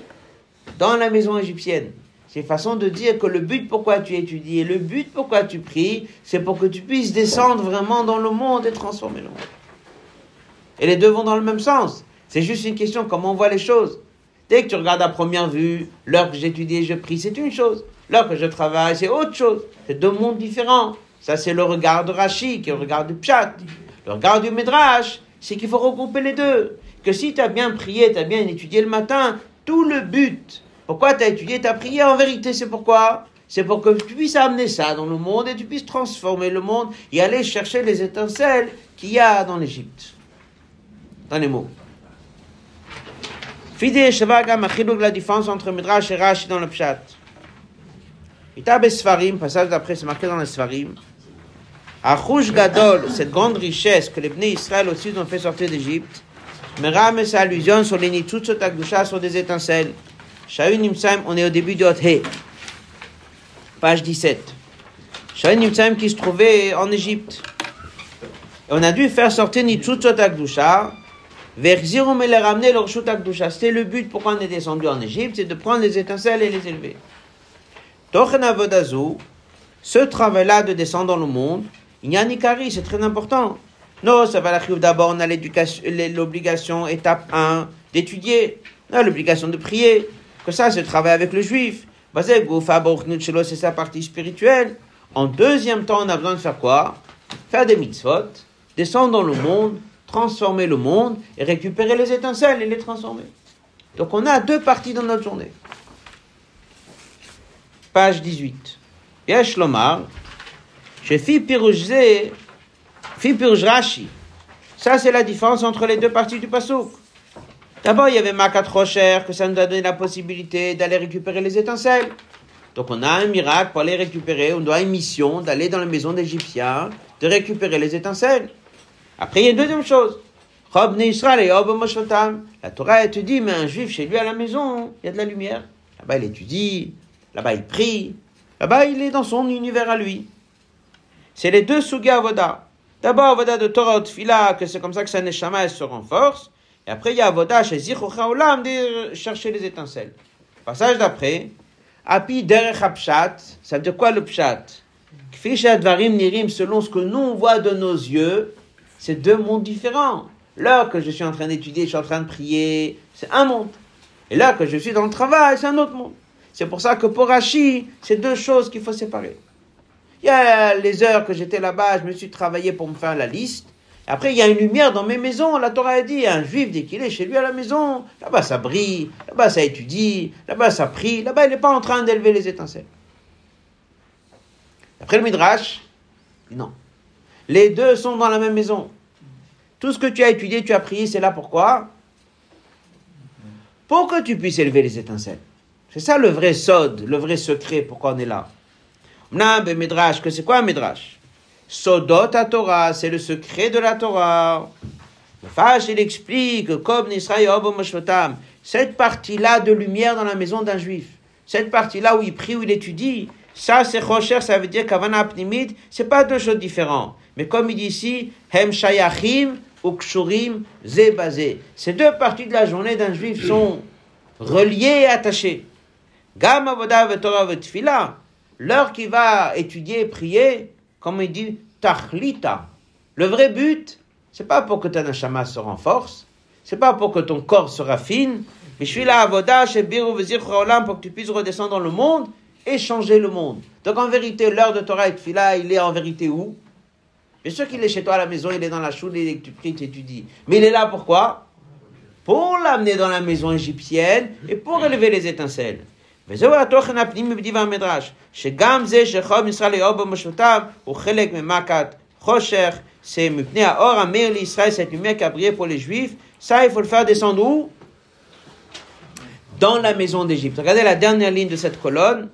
Speaker 1: Dans la maison égyptienne. C'est façon de dire que le but pourquoi tu étudies et le but pourquoi tu pries, c'est pour que tu puisses descendre vraiment dans le monde et transformer le monde. Et les deux vont dans le même sens. C'est juste une question comment on voit les choses. Dès que tu regardes à première vue, l'heure que j'étudie et je prie, c'est une chose. L'heure que je travaille, c'est autre chose. C'est deux mondes différents. Ça, c'est le regard de Rashi, qui le regard du Pshat. Le regard du Midrash, c'est qu'il faut regrouper les deux. Que si tu as bien prié, tu as bien étudié le matin, tout le but Pourquoi tu as étudié, tu as prié En vérité, c'est pourquoi? C'est pour que tu puisses amener ça dans le monde et tu puisses transformer le monde et aller chercher les étincelles qu'il y a dans l'Égypte. Dans les mots. Achiluk, la différence entre Midrash et Rashi dans le Pshat. Itab Sfarim, passage d'après, c'est marqué dans les Sfarim. Achouj Gadol, cette grande richesse que les Bnei Israël aussi ont fait sortir d'Égypte, Meram et sa allusion sur les Nitzutzot Akdusha, sur des étincelles. Shaun Nimsaim, on est au début de He, page 17. Shaun Nimsaim qui se trouvait en Égypte. On a dû faire sortir Nitzutzot Akdusha, Verzirum et les ramener leur Shut Akdusha. C'était le but pourquoi on est descendu en Égypte, c'est de prendre les étincelles et les élever. Tochen Avodazu, ce travail-là de descendre dans le monde, il y a Nikari, c'est très important. Non, ça va l'arriver d'abord, on a l'obligation, étape 1, d'étudier. On a l'obligation de prier. Que ça, c'est travail avec le juif. C'est sa partie spirituelle. En deuxième temps, on a besoin de faire quoi? Faire des mitzvot, descendre dans le monde, transformer le monde et récupérer les étincelles et les transformer. Donc on a deux parties dans notre journée. Page 18. Yesh Lomar, je fis pirouge fi pirouge Rashi. Ça, c'est la différence entre les deux parties du pasouk. D'abord, il y avait Makat Rocher, que ça nous a donné la possibilité d'aller récupérer les étincelles. Donc, on a un miracle pour les récupérer. On doit une mission d'aller dans la maison d'Égyptiens, de récupérer les étincelles. Après, il y a une deuxième chose. Israël et. La Torah elle te dit, mais un juif chez lui à la maison, il y a de la lumière. Là-bas, il étudie, là-bas, il prie, là-bas, il est dans son univers à lui. C'est les deux suga avoda. D'abord, avoda de Torah Tfila, que c'est comme ça que sa neshama se renforce. Et après, il y a avoda chez Zichocha Olam, de chercher les étincelles. Passage d'après. Api derech hapshat. Ça veut dire quoi le pshat? Kfi advarim nirim, selon ce que nous on voit de nos yeux, c'est deux mondes différents. Là que je suis en train d'étudier, je suis en train de prier, c'est un monde. Et là que je suis dans le travail, c'est un autre monde. C'est pour ça que pour Rashi, c'est deux choses qu'il faut séparer. Il y a les heures que j'étais là-bas, je me suis travaillé pour me faire la liste. Après, il y a une lumière dans mes maisons. La Torah a dit, un juif, dès qu'il est chez lui à la maison, là-bas ça brille, là-bas ça étudie, là-bas ça prie, là-bas il n'est pas en train d'élever les étincelles. Après le Midrash, non. Les deux sont dans la même maison. Tout ce que tu as étudié, tu as prié, c'est là pourquoi? Pour que tu puisses élever les étincelles. C'est ça le vrai sod, le vrai secret, pourquoi on est là. Mnab Midrash, que c'est quoi un Midrash? Sodot à Torah, c'est le secret de la Torah. Le Fash, il explique, comme cette partie-là de lumière dans la maison d'un juif, cette partie-là où il prie, où il étudie, ça c'est Rocher, ça veut dire qu'Avana Pnimid, c'est pas deux choses différentes. Mais comme il dit ici, Hem Shayachim, Ukshurim, Zebazé. Ces deux parties de la journée d'un juif sont reliées et attachées. Gam Avoda Torah Tfila, l'heure qu'il va étudier, prier, comme il dit, Tachlita. Le vrai but, c'est pas pour que ta neshama se renforce, c'est pas pour que ton corps se raffine, mais je suis là, Avoda, Shebiru, Vezir, pour que tu puisses redescendre dans le monde et changer le monde. Donc en vérité, l'heure de Torah et Tfila, il est en vérité où? Bien sûr qu'il est chez toi à la maison, il est dans la choule et que tu pries, tu étudies. Mais il est là pourquoi? Pour l'amener dans la maison égyptienne et pour élever les étincelles. וזהו התוכן הפנימי בדיב המדרש, שגם זה שחוב ישראל לאור במשותיו הוא חלק ממכת חושך, c'est מפני האור המאיר לישראל, cette lumière qui a brillé pour les juifs, ça il faut le faire descendre où Dans la maison d'Égypte. Regardez la dernière ligne de cette colonne,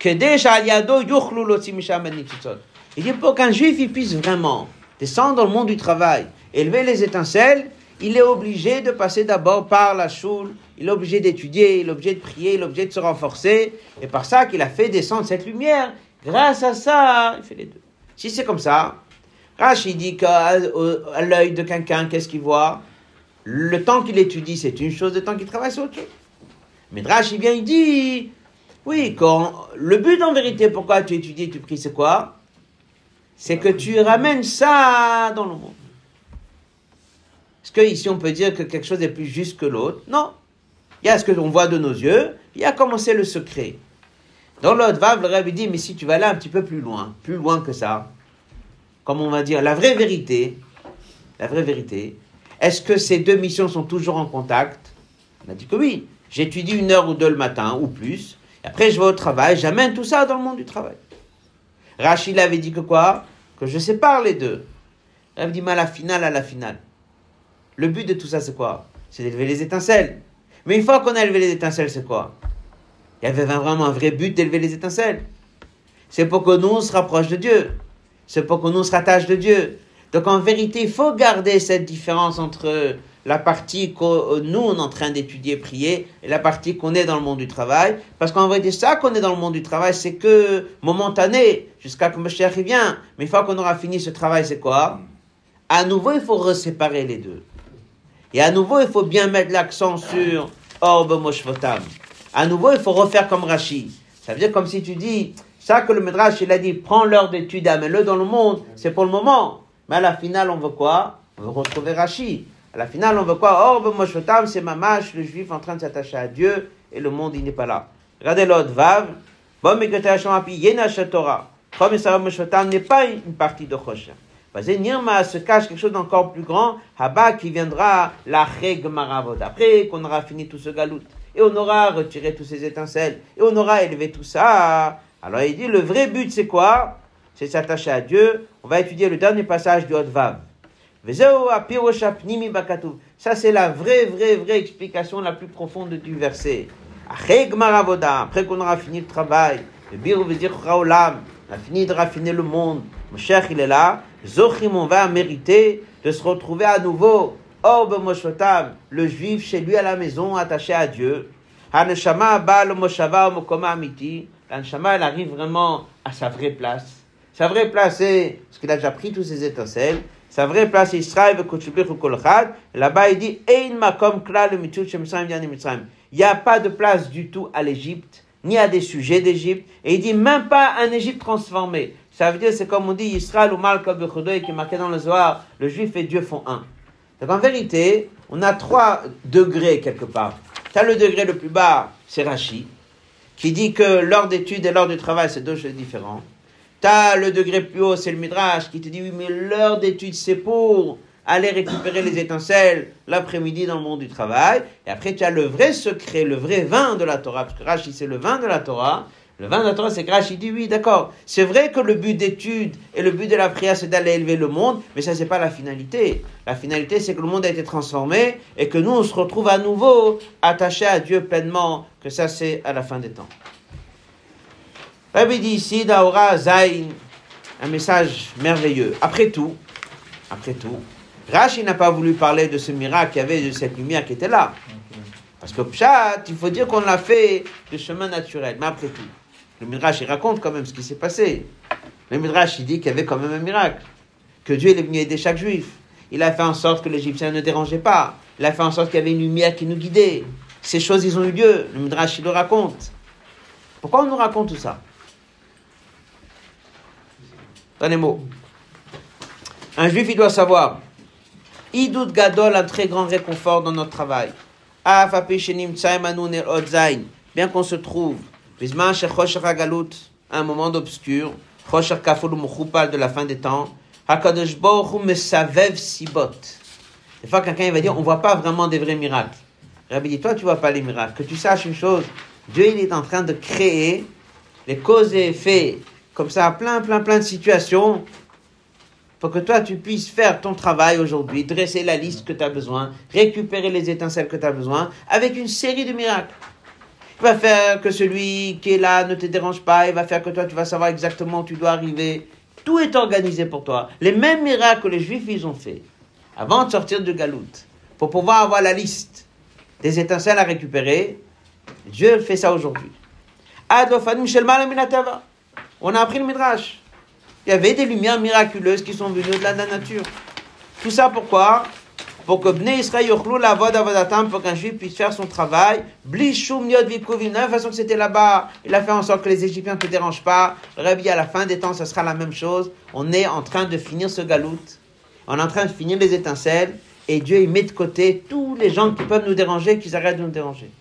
Speaker 1: כדי שעל ידו יוכלו להוציא משם את ניצוצות. Il dit pour qu'un juif il puisse vraiment descendre dans le monde du travail, élever les étincelles, il est obligé de passer d'abord par la choule, il est obligé d'étudier, il est obligé de prier, il est obligé de se renforcer, et par ça qu'il a fait descendre cette lumière. Grâce à ça, il fait les deux. Si c'est comme ça, Rashi dit qu'à l'œil de quelqu'un, qu'est-ce qu'il voit? Le temps qu'il étudie, c'est une chose, le temps qu'il travaille, c'est autre chose. Mais Rashi vient, il dit, oui, quand le but en vérité, pourquoi tu étudies, tu pries, c'est quoi? C'est que tu ramènes ça dans le monde. Est-ce qu'ici on peut dire que quelque chose est plus juste que l'autre? Non. Il y a ce que l'on voit de nos yeux, il y a commencé le secret. Dans l'autre vav, le Rabbi dit, mais si tu vas là un petit peu plus loin, plus loin que ça, comme on va dire, la vraie vérité, la vraie vérité, est-ce que ces deux missions sont toujours en contact? On a dit que oui. j'étudie une heure ou deux le matin ou plus, et après je vais au travail, j'amène tout ça dans le monde du travail. Rachid avait dit que quoi? Que je sépare les deux. Il avait dit, mais à la finale, à la finale. Le but de tout ça, c'est quoi? C'est d'élever les étincelles. Mais une fois qu'on a élevé les étincelles, c'est quoi? Il y avait vraiment un vrai but d'élever les étincelles. C'est pour que nous, on se rapproche de Dieu. C'est pour que nous, on se rattache de Dieu. Donc en vérité, il faut garder cette différence entre la partie que nous, on est en train d'étudier, prier, et la partie qu'on est dans le monde du travail. Parce qu'en vérité, ça qu'on est dans le monde du travail, c'est que momentané, jusqu'à que Mashiach vient. Mais une fois qu'on aura fini ce travail, c'est quoi? À nouveau, il faut reséparer les deux. Et à nouveau, il faut bien mettre l'accent sur Orbe Moshvotam. À nouveau, il faut refaire comme Rashi. Ça veut dire comme si tu dis, ça que le Midrash, il a dit, prends l'heure d'étude, amène-le dans le monde, c'est pour le moment. Mais à la finale, on veut quoi? On veut retrouver Rashi. À la finale, on veut quoi? Orbe Moshvotam, c'est Mamash, le juif en train de s'attacher à Dieu, et le monde, il n'est pas là. Regardez l'autre, Vav. Bon, mais que tu as n'est pas une partie de Choshen. Nirma se cache quelque chose d'encore plus grand, Haba qui viendra la Maravod. Après qu'on aura fini tout ce galout, et on aura retiré tous ces étincelles, et on aura élevé tout ça. Alors il dit, le vrai but c'est quoi? C'est s'attacher à Dieu. On va étudier le dernier passage du Hot-Vav. Ça c'est la vraie, vraie, vraie explication la plus profonde du verset. Après qu'on aura fini le travail, le bir on a fini de raffiner le monde. Cher, il est là. Zochim, on va mériter de se retrouver à nouveau. Orbe Moshotam, le juif chez lui à la maison, attaché à Dieu. Haneshama, Baal, Moshava, Mokoma, Amiti. Elle arrive vraiment à sa vraie place. Sa vraie place, c'est, parce qu'il a déjà pris tous ses étincelles, sa vraie place, c'est Israël. Là-bas, il dit. Il n'y a pas de place du tout à l'Égypte, ni à des sujets d'Égypte. Et il dit, même pas un Égypte transformé. Ça veut dire, c'est comme on dit, Israël ou Malka Bechodoy, qui est marqué dans le Zohar, le juif et Dieu font un. Donc en vérité, on a trois degrés quelque part. Tu as le degré le plus bas, c'est Rashi, qui dit que l'heure d'étude et l'heure du travail, c'est deux choses différentes. Tu as le degré plus haut, c'est le Midrash, qui te dit, oui, mais l'heure d'étude, c'est pour aller récupérer les étincelles l'après-midi dans le monde du travail. Et après, tu as le vrai secret, le vrai vin de la Torah, parce que Rashi, c'est le vin de la Torah. Le vin de la Torah, c'est grâce. Il dit oui, d'accord. C'est vrai que le but d'étude et le but de la prière, c'est d'aller élever le monde, mais ça, c'est pas la finalité. La finalité, c'est que le monde a été transformé et que nous, on se retrouve à nouveau attachés à Dieu pleinement, que ça, c'est à la fin des temps. Rabbi dit ici, Daora Zain, un message merveilleux. Après tout, après tout, Rashi n'a pas voulu parler de ce miracle qu'il y avait, de cette lumière qui était là. Parce que Pshat, il faut dire qu'on l'a fait de chemin naturel. Mais après tout, le Midrash, il raconte quand même ce qui s'est passé. Le Midrash, il dit qu'il y avait quand même un miracle. Que Dieu est venu aider chaque juif. Il a fait en sorte que l'Égyptien ne dérangeait pas. Il a fait en sorte qu'il y avait une lumière qui nous guidait. Ces choses, ils ont eu lieu. Le Midrash, il le raconte. Pourquoi on nous raconte tout ça? Dans les mots. Un juif, il doit savoir. Idout Gadol, un très grand réconfort dans notre travail. Bien qu'on se trouve un moment d'obscur, de la fin des temps, sibot. Des fois, quelqu'un va dire, on voit pas vraiment des vrais miracles. Rabbi dit, toi, tu vois pas les miracles. Que tu saches une chose, Dieu, il est en train de créer les causes et effets, comme ça, plein, plein, plein de situations, pour que toi, tu puisses faire ton travail aujourd'hui, dresser la liste que tu as besoin, récupérer les étincelles que tu as besoin, avec une série de miracles. Il va faire que celui qui est là ne te dérange pas, il va faire que toi, tu vas savoir exactement où tu dois arriver. Tout est organisé pour toi. Les mêmes miracles que les Juifs, ils ont fait avant de sortir de Galout, pour pouvoir avoir la liste des étincelles à récupérer. Dieu fait ça aujourd'hui. On a appris le Midrash. Il y avait des lumières miraculeuses qui sont venues de la nature. Tout ça pourquoi? Pour que Bnei Israël la pour qu'un juif puisse faire son travail, blishum yod de la façon que c'était là-bas, il a fait en sorte que les Égyptiens ne te dérangent pas. Rabbi, à la fin des temps, ça sera la même chose. On est en train de finir ce galout, on est en train de finir les étincelles, et Dieu, il met de côté tous les gens qui peuvent nous déranger, qu'ils arrêtent de nous déranger.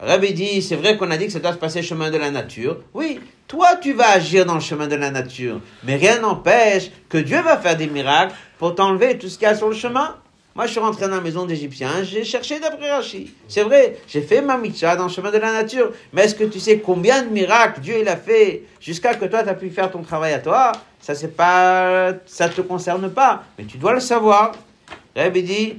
Speaker 1: Rabbi dit, c'est vrai qu'on a dit que ça doit se passer chemin de la nature. Oui, toi tu vas agir dans le chemin de la nature. Mais rien n'empêche que Dieu va faire des miracles pour t'enlever tout ce qu'il y a sur le chemin. Moi, je suis rentré dans la maison d'Égyptiens, j'ai cherché d'après Rashi. C'est vrai, j'ai fait ma mitzvah dans le chemin de la nature. Mais est-ce que tu sais combien de miracles Dieu il a fait jusqu'à que toi, tu as pu faire ton travail à toi? Ça, c'est pas, ça te concerne pas. Mais tu dois le savoir. Rabbi dit.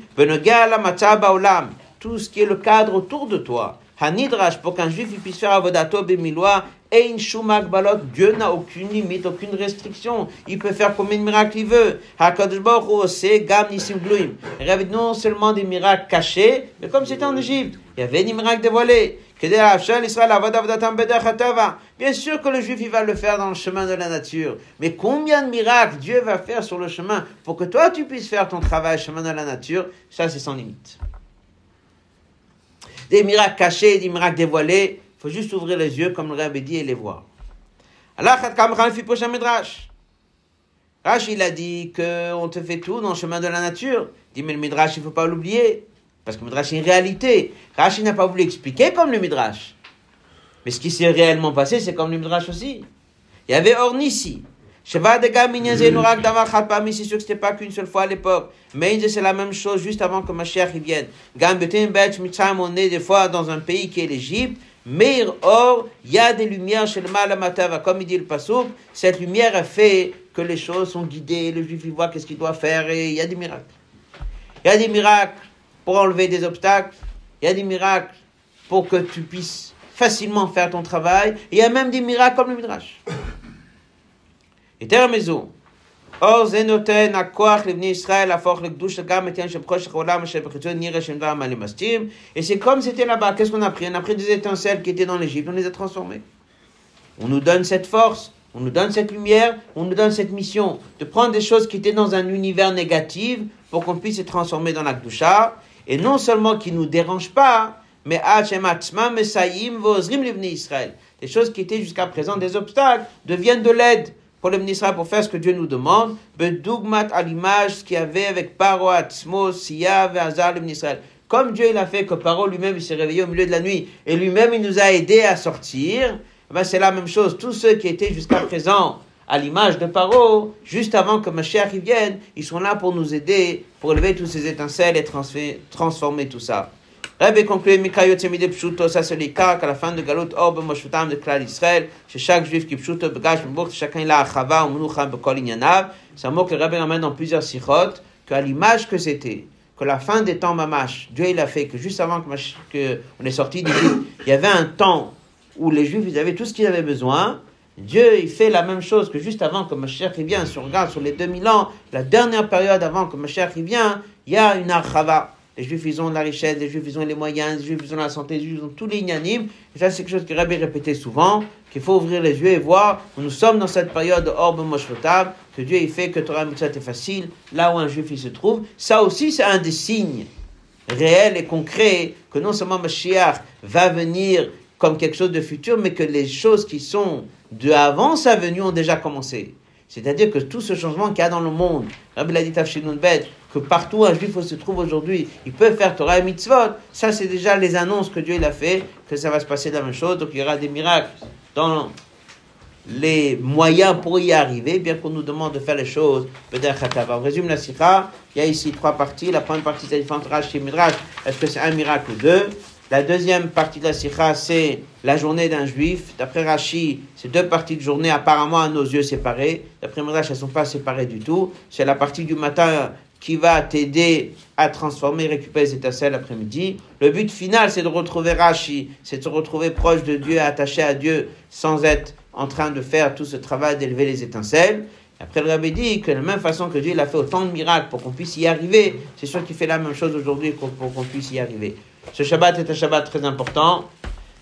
Speaker 1: Tout ce qui est le cadre autour de toi. Hanidrash, pour qu'un juif il puisse faire avodato bemiloa, ein shumak balot, Dieu n'a aucune limite, aucune restriction. Il peut faire combien de miracles il veut. Ose gam nisim gluim. Rabbi dit non seulement des miracles cachés, mais comme c'était en Égypte, il y avait des miracles dévoilés. Bien sûr que le juif il va le faire dans le chemin de la nature. Mais combien de miracles Dieu va faire sur le chemin pour que toi tu puisses faire ton travail chemin de la nature, ça c'est sans limite des miracles cachés, des miracles dévoilés. Il faut juste ouvrir les yeux, comme le Rabbi dit, et les voir. Allah Midrash. Rash, il a dit qu'on te fait tout dans le chemin de la nature. Il dit, mais le Midrash, il ne faut pas l'oublier. Parce que le Midrash est une réalité. Rashi n'a pas voulu expliquer comme le Midrash. Mais ce qui s'est réellement passé, c'est comme le Midrash aussi. Il y avait Ornissi. Sheva de Zenorak Davar Khalpami, c'est sûr que c'était pas qu'une seule fois à l'époque. Mais c'est la même chose juste avant que Mashiach y vienne. Bet on est des fois dans un pays qui est l'Égypte. Meir Or, il y a des lumières chez le Malamatava, comme il dit le Passouk. Cette lumière a fait que les choses sont guidées, le juif il voit qu'est-ce qu'il doit faire et il y a des miracles. Il y a des miracles pour enlever des obstacles. Il y a des miracles pour que tu puisses facilement faire ton travail. Il y a même des miracles comme le Midrash. Et c'est comme c'était là-bas, qu'est-ce qu'on a pris On a pris des étincelles qui étaient dans l'Égypte, on les a transformées. On nous donne cette force, on nous donne cette lumière, on nous donne cette mission de prendre des choses qui étaient dans un univers négatif pour qu'on puisse se transformer dans la Kdusha. Et non seulement qui ne nous dérangent pas, mais. Des choses qui étaient jusqu'à présent des obstacles deviennent de l'aide pour le ministère pour faire ce que Dieu nous demande, bedugmat à l'image ce avait avec Paro, le. Comme Dieu il a fait que Paro lui-même s'est réveillé au milieu de la nuit et lui-même il nous a aidé à sortir, ben c'est la même chose. Tous ceux qui étaient jusqu'à présent à l'image de Paro, juste avant que Mashiach vienne, ils sont là pour nous aider, pour lever tous ces étincelles et transformer tout ça. Rabbi conclut, Mikayo Tsemide Pshuto, ça c'est les cas qu'à la fin de Galut Orbe Moshutam de Klal Israël, chez chaque juif qui Pshuto, Begash, Mburt, chacun il a Achava, ou Bekol Inyanav. C'est un mot que Rabbi ramène dans plusieurs sikhot, qu'à l'image que c'était, que la fin des temps mamash, Dieu il a fait que juste avant que, on est sorti il y avait un temps où les juifs ils avaient tout ce qu'ils avaient besoin. Dieu, il fait la même chose que juste avant que Mashiach vient. Si on regarde sur les 2000 ans, la dernière période avant que Mashiach vient, il y a une archava. Les juifs, ils ont la richesse, les juifs, ils ont les moyens, les juifs, ils ont la santé, les juifs, ils ont tous les ça, c'est quelque chose que Rabbi répétait souvent, qu'il faut ouvrir les yeux et voir nous sommes dans cette période de Orbe Moshvotab, que Dieu, il fait que Torah Mitzvah est facile, là où un juif, il se trouve. Ça aussi, c'est un des signes réels et concrets que non seulement Mashiach va venir comme quelque chose de futur, mais que les choses qui sont de avant sa venue ont déjà commencé. C'est-à-dire que tout ce changement qu'il y a dans le monde, Rabbi l'a dit que partout un juif se trouve aujourd'hui, il peut faire Torah et mitzvot, ça c'est déjà les annonces que Dieu il a fait, que ça va se passer la même chose, donc il y aura des miracles dans les moyens pour y arriver, bien qu'on nous demande de faire les choses, On résume la sikha, il y a ici trois parties, la première partie c'est différentes chez Midrash, est-ce que c'est un miracle ou deux? La deuxième partie de la sikha, c'est la journée d'un juif. D'après Rashi, c'est deux parties de journée apparemment à nos yeux séparées. D'après Midrash, elles ne sont pas séparées du tout. C'est la partie du matin qui va t'aider à transformer, récupérer les étincelles l'après-midi. Le but final, c'est de retrouver Rashi, c'est de se retrouver proche de Dieu, attaché à Dieu, sans être en train de faire tout ce travail d'élever les étincelles. Après, le rabbi dit que de la même façon que Dieu il a fait autant de miracles pour qu'on puisse y arriver, c'est sûr qu'il fait la même chose aujourd'hui pour qu'on puisse y arriver. Ce Shabbat est un Shabbat très important.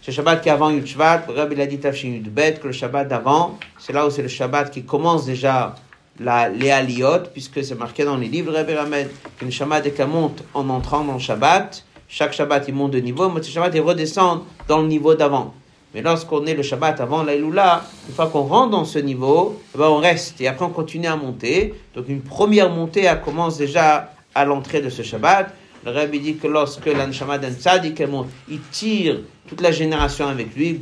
Speaker 1: Ce Shabbat qui est avant Yud Shvat, le Rabbi l'a dit Tafshin Yud Bet, que le Shabbat d'avant, c'est là où c'est le Shabbat qui commence déjà la, les Aliyot, puisque c'est marqué dans les livres Rabbi Ramed, qu'une Shabbat est monte en entrant dans le Shabbat. Chaque Shabbat, il monte de niveau, mais ce Shabbat, il redescend dans le niveau d'avant. Mais lorsqu'on est le Shabbat avant l'Aïloula, une fois qu'on rentre dans ce niveau, eh ben on reste et après on continue à monter. Donc une première montée, elle commence déjà à l'entrée de ce Shabbat. Le Rabbi dit que lorsque l'Anshama d'un tzaddik monte, il tire toute la génération avec lui.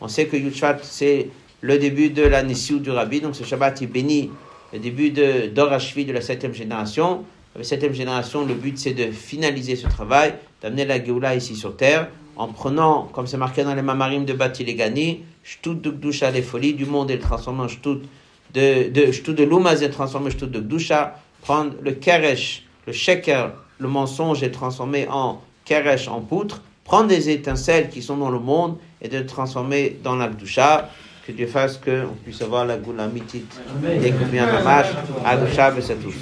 Speaker 1: On sait que Yutshat, c'est le début de la Nessiou du Rabbi, donc ce Shabbat, il bénit le début de d'Orashvi de la septième génération. La septième génération, le but c'est de finaliser ce travail, d'amener la Géoula ici sur terre, en prenant, comme c'est marqué dans les Mamarim de Bati Legani, Shtut de Gdusha, les folies du monde et le transformer en Shtut de, de, de Lumaz et le transformer en Shtut de Gdusha, prendre le Keresh, le Sheker, le mensonge et le transformer en Keresh, en poutre, prendre des étincelles qui sont dans le monde et de le transformer dans la Gdusha. Que Dieu fasse qu'on puisse avoir la Mitit, et que bien Mamash, Agusha, et c'est tout.